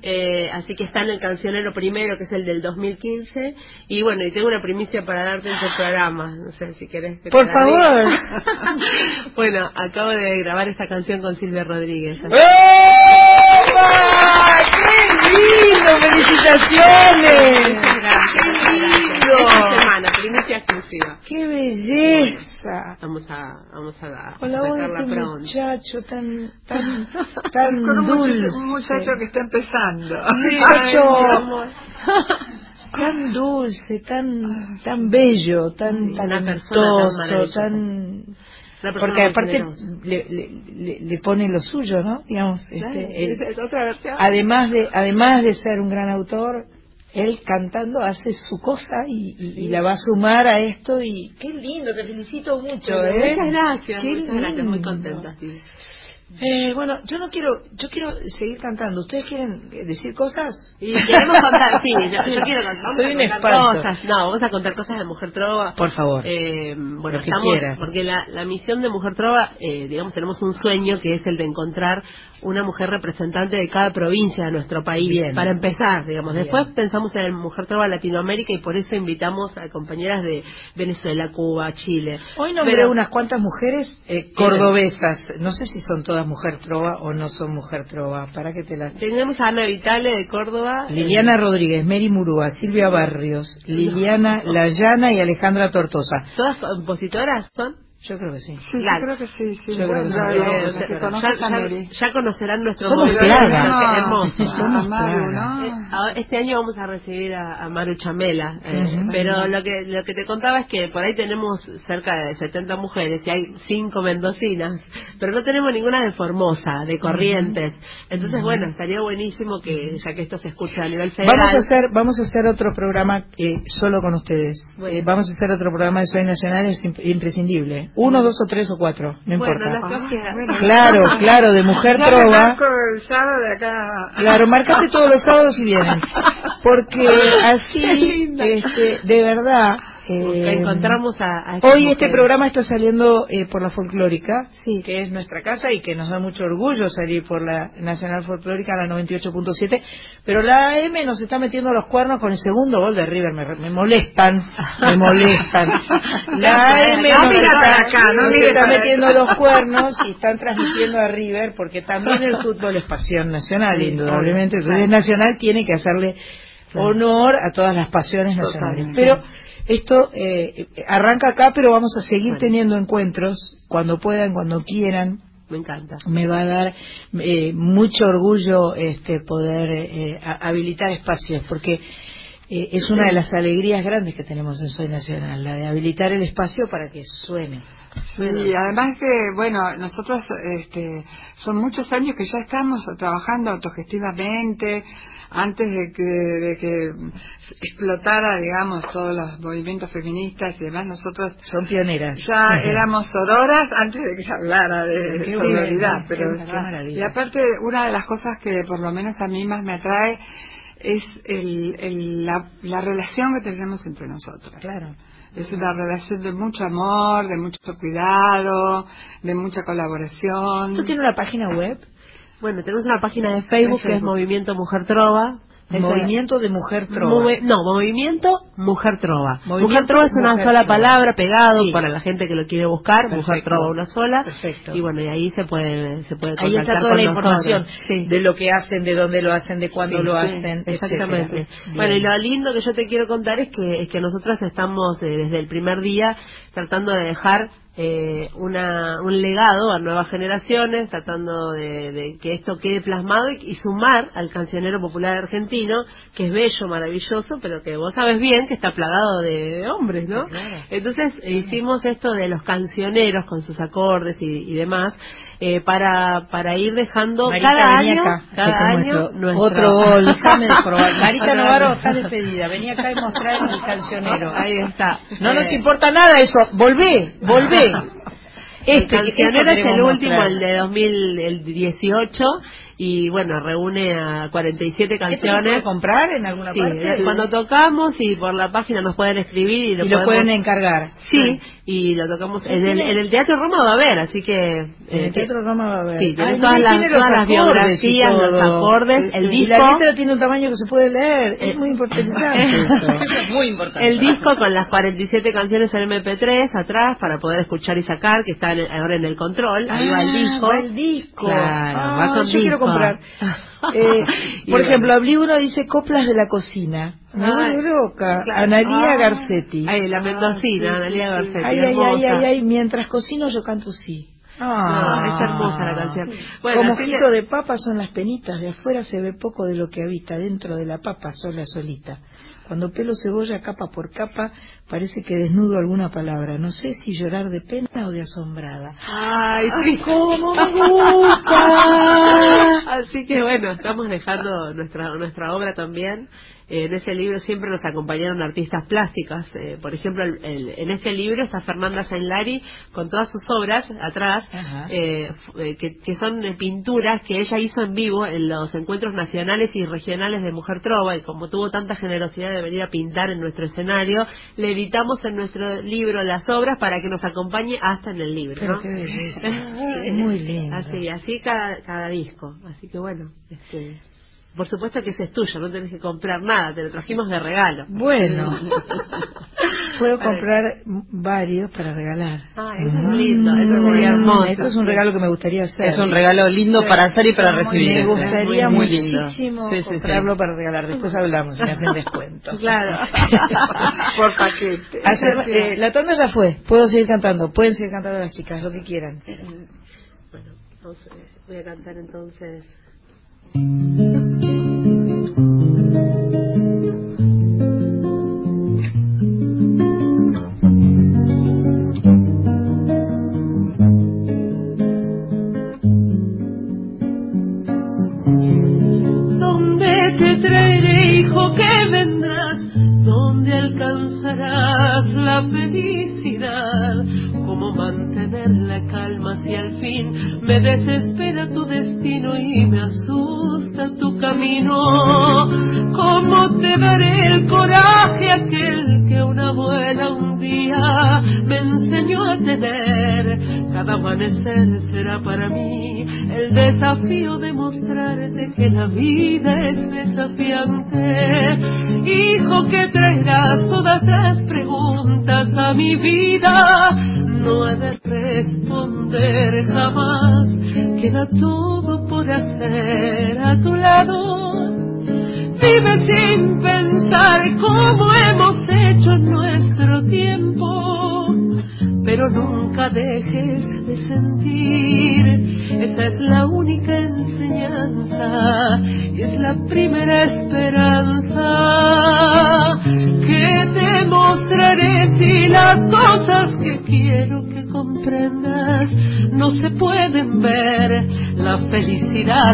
Eh, así que está en el cancionero primero, que es el del 2015. Y bueno, y tengo una primicia para darte en tu programa. No sé si querés que Por favor. bueno, acabo de grabar esta canción con Silvia Rodríguez. ¡Epa! ¡Qué lindo! ¡Felicitaciones! ¡Qué lindo! Esta semana, primicia exclusiva. ¡Qué belleza! Vamos a, vamos a Con la voz de pronto. muchacho tan, tan, tan Con un muchacho, dulce. un muchacho que está empezando. muchacho tan dulce, tan tan bello, tan talentoso, tan porque aparte le, le, pone lo suyo, ¿no? Digamos, Claro, este, él- esa es otra versión. además de además de ser un gran autor, él cantando hace su cosa y, y- y la va a sumar a esto y qué lindo, te felicito mucho, Bueno, ¿eh? Muchas gracias, Qué muchas gracias, muy lindo. contenta. sí. Eh, bueno, yo no quiero, yo quiero seguir cantando. ¿Ustedes quieren eh, decir cosas? Y queremos contar, sí, yo, yo quiero contar. Vamos Soy a un contar espanto. cosas. No, vamos a contar cosas de Mujer Trova. Por favor. Eh, bueno, Lo que estamos, quieras. porque la, la misión de Mujer Trova, eh, digamos, tenemos un sueño que es el de encontrar una mujer representante de cada provincia de nuestro país. Bien. Para empezar, digamos. Bien. Después pensamos en Mujer Trova Latinoamérica y por eso invitamos a compañeras de Venezuela, Cuba, Chile. Hoy nombré Pero- unas cuantas mujeres eh, cordobesas. No sé si son todas mujer trova o no son mujer trova. Para que te las... Tenemos a Ana Vitale de Córdoba. Liliana Rodríguez, Mary Murúa, Silvia Barrios, Liliana Layana y Alejandra Tortosa. ¿Todas compositoras son? Yo creo que sí. Sí, yo creo que sí. sí. Yo creo que sí. Ya, ya, conocerán nuestro Somos plaga. hermoso. Somos Maru, ¿no? Eh, Este año vamos a recibir a, a Maru Chamela, eh, pero lo que lo que te contaba es que por ahí tenemos cerca de 70 mujeres y hay cinco mendocinas, pero no tenemos ninguna de Formosa, de Corrientes. Entonces, bueno, estaría buenísimo que ya que esto se escucha a nivel federal. Vamos a hacer vamos a hacer otro programa eh, solo con ustedes. Eh, vamos a hacer otro programa de Soy Nacional, es imp- imprescindible. Uno, dos o tres o cuatro, no Bueno, importa. las búsquedas. Claro, claro, de mujer Ya trova. marco el sábado de acá. Claro, marcate todos los sábados y vienen. Porque así, este, de verdad. Eh, encontramos a, a estas Hoy este programa está saliendo eh, por la folclórica, que es nuestra casa y que nos da mucho orgullo salir por la Nacional Folclórica, la 98.7, pero la AM nos está metiendo los cuernos con el segundo gol de River, me, me molestan, me molestan. La AM No nos mira para acá, no nos mire está para metiendo acá. los cuernos y están transmitiendo a River porque también el fútbol es pasión nacional, Sí, indudablemente. claro. Entonces Nacional tiene que hacerle honor a todas las pasiones nacionales. Pero esto eh, arranca acá, pero vamos a seguir teniendo encuentros cuando puedan, cuando quieran. Me encanta. Me va a dar eh, mucho orgullo este, poder eh, habilitar espacios, porque eh, es una de las alegrías grandes que tenemos en Soy Nacional, la de habilitar el espacio para que suene. Y además que, bueno, nosotros este, son muchos años que ya estamos trabajando autogestivamente, antes de que, de que explotara, digamos, todos los movimientos feministas y demás, nosotros Son pioneras. ya éramos sororas antes de que se hablara de sororidad. pero qué. Y aparte, una de las cosas que por lo menos a mí más me atrae es el, el- la, la relación que tenemos entre nosotras. Claro. Es una relación de mucho amor, de mucho cuidado, de mucha colaboración. ¿Esto tiene una página web? Bueno, tenemos una página de Facebook, que es. Movimiento Mujer Trova. Movimiento de Mujer Trova. No, Movimiento Mujer Trova. Movimiento mujer Trova es una sola Trova. palabra pegado Sí. para la gente que lo quiere buscar. Mujer. Trova una sola. Perfecto. Y bueno, y ahí se puede se puede Ahí está toda con la información Sí. de lo que hacen, de dónde lo hacen, de cuándo Sí, lo hacen, exactamente. Bueno, y lo lindo que yo te quiero contar es que es que nosotros estamos eh, desde el primer día tratando de dejar eh, una, un legado a nuevas generaciones, tratando de, de que esto quede plasmado y, y sumar al cancionero popular argentino, que es bello, maravilloso, pero que vos sabes bien que está plagado de hombres, ¿no? Entonces hicimos esto de los cancioneros con sus acordes y, y demás. Eh, para para ir dejando Marita, cada año acá, cada año nuestra- Otro gol, déjame de probar. Marita Novaro está despedida. Vení acá y mostrar el cancionero. Ahí está. No nos Eh, importa nada eso. Volvé, volvé. el Este, cancionero esto es el último, mostrar. el de 2018, y bueno, reúne a 47 ¿Esto se canciones. puede comprar en alguna Sí, parte? cuando tocamos y por la página nos pueden escribir y lo, y lo podemos- pueden encargar. Sí, y lo tocamos en el, en el Teatro Roma va a haber, así que... En el eh, Teatro Roma va a haber. Sí, tiene Ay, todas las- tiene todas las biografías, los acordes, el Y disco. la letra tiene un tamaño que se puede leer. Es muy interesante eso. Eso es muy importante. El disco con las 47 canciones en MP3 atrás para poder escuchar y sacar, que está en- ahora en el control. Ahí va el Ah, disco. va el disco. Claro, Ah, va con yo quiero disco. Comprar. Eh, por ejemplo, abrí uno dice Coplas de la Cocina. Me vuelve loca. claro. Analía Ah. Garcetti. Ay, la mendocina, Analia Garcetti. Ay, ay, ay, ay, ay, mientras cocino yo canto sí. Ah, es hermosa la canción. Bueno, Como le- de papa son las penitas, de afuera se ve poco de lo que habita, dentro de la papa sola solita. Cuando pelo cebolla capa por capa, parece que desnudo alguna palabra. No sé si llorar de pena o de asombrada. Ay, cómo me gusta. Así que bueno, estamos dejando nuestra nuestra obra también. Eh, en ese libro siempre nos acompañaron artistas plásticas. Eh, por ejemplo, el- el- en este libro está Fernanda Sainlari con todas sus obras atrás, eh, eh, que, que son pinturas que ella hizo en vivo en los encuentros nacionales y regionales de Mujer Trova. Y como tuvo tanta generosidad de venir a pintar en nuestro escenario, le editamos en nuestro libro las obras para que nos acompañe hasta en el libro. Pero ¿no? qué belleza. Muy lindo. Así, así cada, cada disco. Así que bueno, este, por supuesto que ese es tuyo, no tenés que comprar nada, te lo trajimos de regalo. Bueno. puedo comprar varios para regalar. Ah, eso es lindo, eso sería hermoso. Eso es un regalo que me gustaría hacer. Es un regalo lindo para hacer y para recibir. Me gustaría muy, muchísimo sí, sí, comprarlo para regalar. Después hablamos, me hacen descuento. Claro. Por paquete. eh, la tanda ya fue. Puedo seguir cantando. Pueden seguir cantando las chicas, lo que quieran. Bueno, voy a cantar entonces.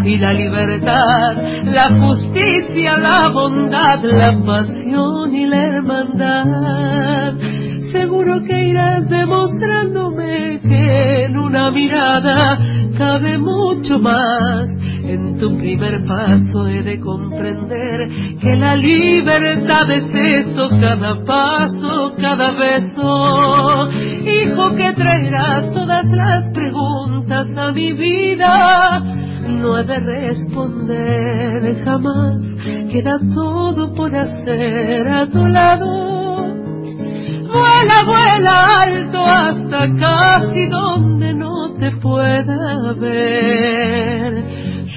Y la libertad, la justicia, la bondad, la pasión y la hermandad seguro que irás demostrándome que en una mirada cabe mucho más. En tu primer paso he de comprender que la libertad es eso, cada paso, No he de responder jamás, queda todo por hacer a tu lado Vuela, vuela alto hasta casi donde no te pueda ver.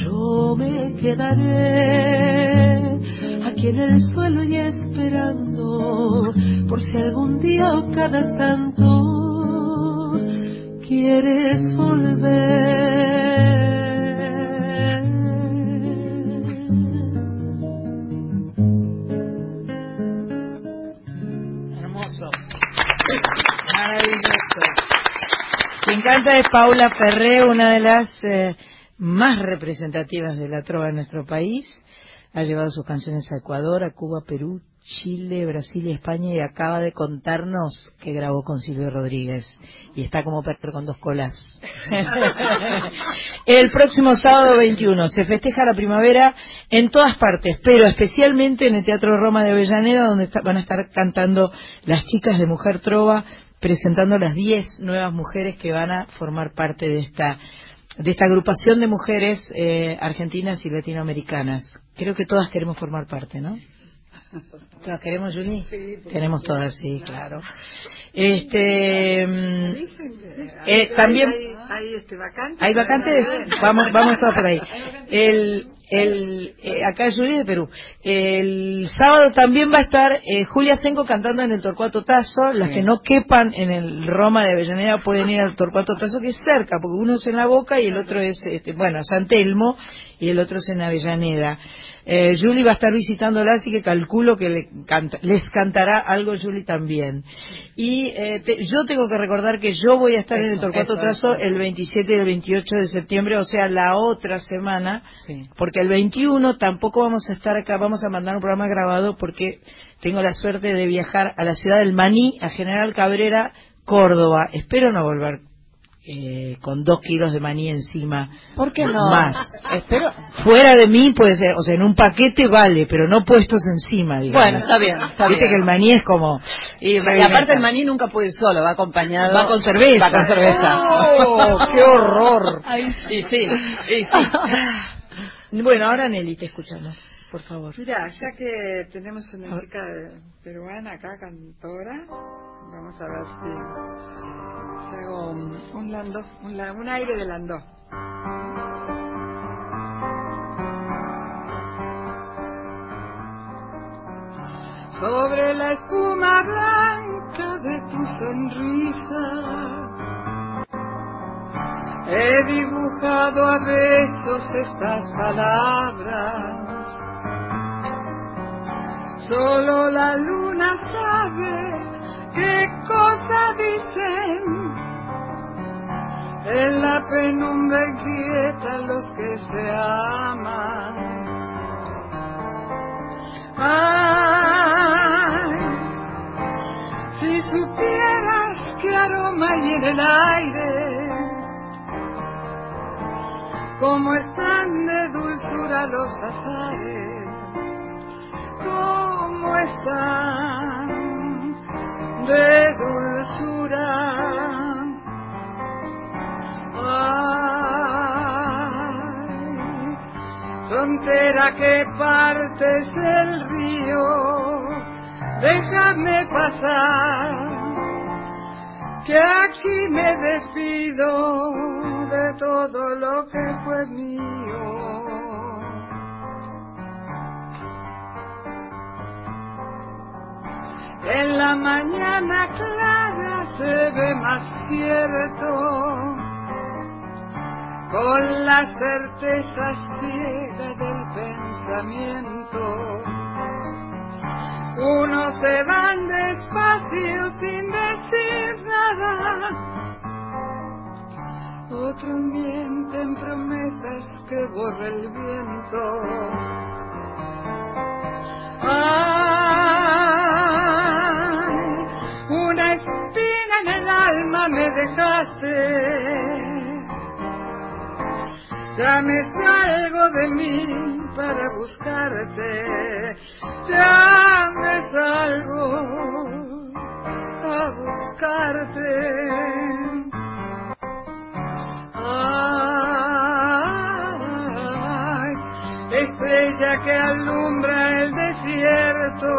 Yo me quedaré aquí en el suelo y esperando por si algún día o cada tanto Paula Ferré, una de las eh, más representativas de la trova en nuestro país. Ha llevado sus canciones a Ecuador, a Cuba, Perú, Chile, Brasil y España y acaba de contarnos que grabó con Silvio Rodríguez y está como perro con dos colas. el próximo sábado 21 se festeja la primavera en todas partes, pero especialmente en el Teatro Roma de Avellaneda donde van a estar cantando las chicas de Mujer Trova presentando las 10 nuevas mujeres que van a formar parte de esta de esta agrupación de mujeres eh, argentinas y latinoamericanas. Creo que todas queremos formar parte, ¿no? ¿Todas queremos, Juli? Sí, queremos todas, sí, claro. Este, mm, eh, también hay, este, vacantes. Hay vacantes, vamos, vamos todas por ahí. El, el, eh, acá es Juli de Perú. El sábado también va a estar eh, Julia Senco cantando en el Torcuato Tazo. Las que no quepan en el Roma de Avellaneda pueden ir al Torcuato Tazo, que es cerca, porque uno es en la Boca y el otro es, este, bueno, San Telmo y el otro es en Avellaneda. Eh, Julie va a estar visitándola, así que calculo que le les cantará algo Julie también. Y eh, yo tengo que recordar que yo voy a estar en el Torcuato Trazo el 27 y el 28 de septiembre, o sea, la otra semana, porque el 21 tampoco vamos a estar acá, vamos a mandar un programa grabado porque tengo la suerte de viajar a la ciudad del Maní, a General Cabrera, Córdoba. Espero no volver eh, con dos kilos de maní encima. ¿Por qué no? Más. Espero. Fuera de mí puede ser, o sea, en un paquete vale, pero no puestos encima, digamos. Bueno, está bien. Está Viste que el maní es como. Y, aparte el maní nunca puede ir solo, va acompañado. Va con cerveza. Va con cerveza. ¡Oh, qué horror! sí, sí, sí. Bueno, ahora Nelly, te escuchamos. por favor. Mira, ya que tenemos una chica peruana acá, cantora, vamos a ver si, hago un, lando, un, un aire de landó. sobre la espuma blanca de tu sonrisa. He dibujado a besos estas palabras. Solo la luna sabe qué cosa dicen. En la penumbra inquieta los que se aman. Ay, si supieras qué aroma hay en el aire, cómo están de dulzura los azares, cómo están de dulzura. frontera que partes del río, déjame pasar, que aquí me despido de todo lo que fue mío. En la mañana clara se ve más cierto con la certeza ciega del pensamiento. Unos se van despacio sin decir nada, otros mienten promesas que borra el viento. Ay, una espina en el alma me dejaste ya me salgo de mí para buscarte, ya me salgo a buscarte. Ay, estrella que alumbra el desierto,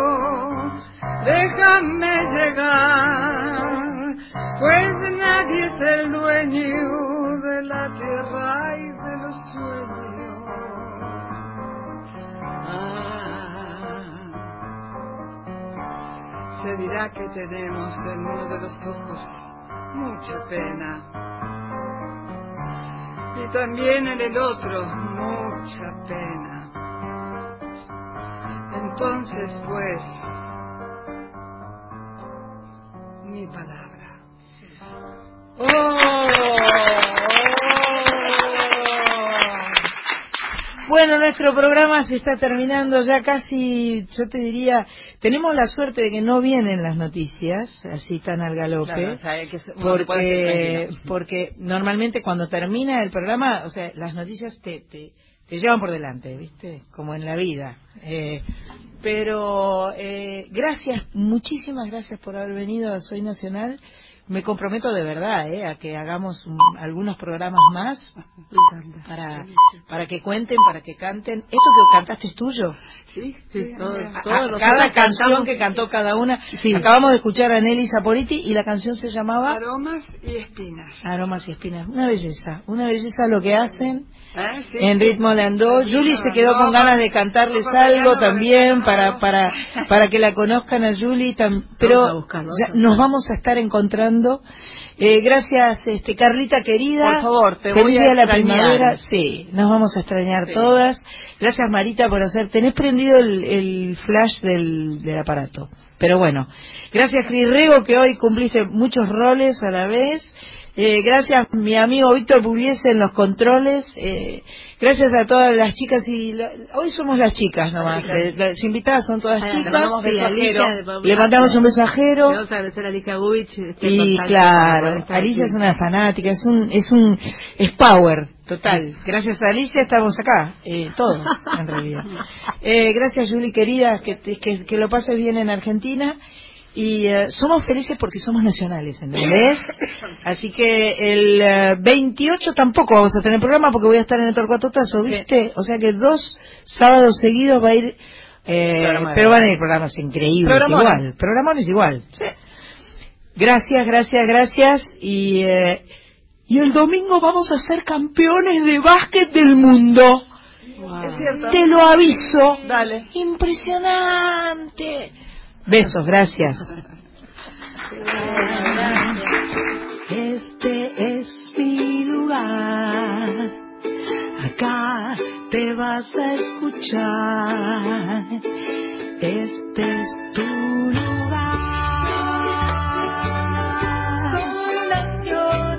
déjame llegar, pues nadie es el dueño de la tierra y de los sueños. Ah, se dirá que tenemos en uno de los ojos mucha pena y también en el otro mucha pena. Entonces, pues, nuestro programa se está terminando ya casi, yo te diría, tenemos la suerte de que no vienen las noticias así tan al galope, porque, porque normalmente cuando termina el programa, o sea, las noticias te, te, llevan por delante, ¿viste? Como en la vida. Eh, pero eh, gracias, muchísimas gracias por haber venido a Soy Nacional me comprometo de verdad ¿eh? a que hagamos algunos programas más para, para que cuenten, para que canten. ¿Esto que cantaste es tuyo? Sí, sí, cada canción que cantó cada una. Acabamos de escuchar a Nelly Saporiti y la canción se llamaba Aromas y Espinas. Aromas y Espinas. Una belleza, una belleza lo que hacen ah, en ritmo landó. Julie se quedó con ganas de cantarles algo también para, para, para que la conozcan a Julie. Pero nos vamos a estar encontrando eh, gracias, este, Carlita querida. Por favor, te voy a, la primavera. Sí, nos vamos a extrañar todas. Gracias, Marita, por hacer. Tenés prendido el, flash del, aparato. Pero bueno, gracias, Cris Rego, que hoy cumpliste muchos roles a la vez. Eh, gracias, mi amigo Víctor Pugliese en los controles. Eh, Gracias a todas las chicas y hoy somos las chicas nomás. Las invitadas son todas chicas. Le mandamos un mensajero. Vamos a agradecer a Alicia Gubich. Este, y claro, Alicia es una fanática, es un es un es power total. Gracias a Alicia estamos acá, eh, todos en realidad. Eh, gracias Julie querida, que, que, que lo pases bien en Argentina y eh, somos felices porque somos nacionales, ¿entendés? Así que el 28 tampoco vamos a tener programa porque voy a estar en el Torcuatotazo, ¿viste? O sea que dos sábados seguidos va a ir, pero van a ir programas increíbles igual, programones igual. Sí. Gracias, gracias, gracias y y el domingo vamos a ser campeones de básquet del mundo. Es cierto. Te lo aviso. Dale. Impresionante. Besos, gracias. Este es mi lugar. Acá te vas a escuchar. Este es tu Soy nacional,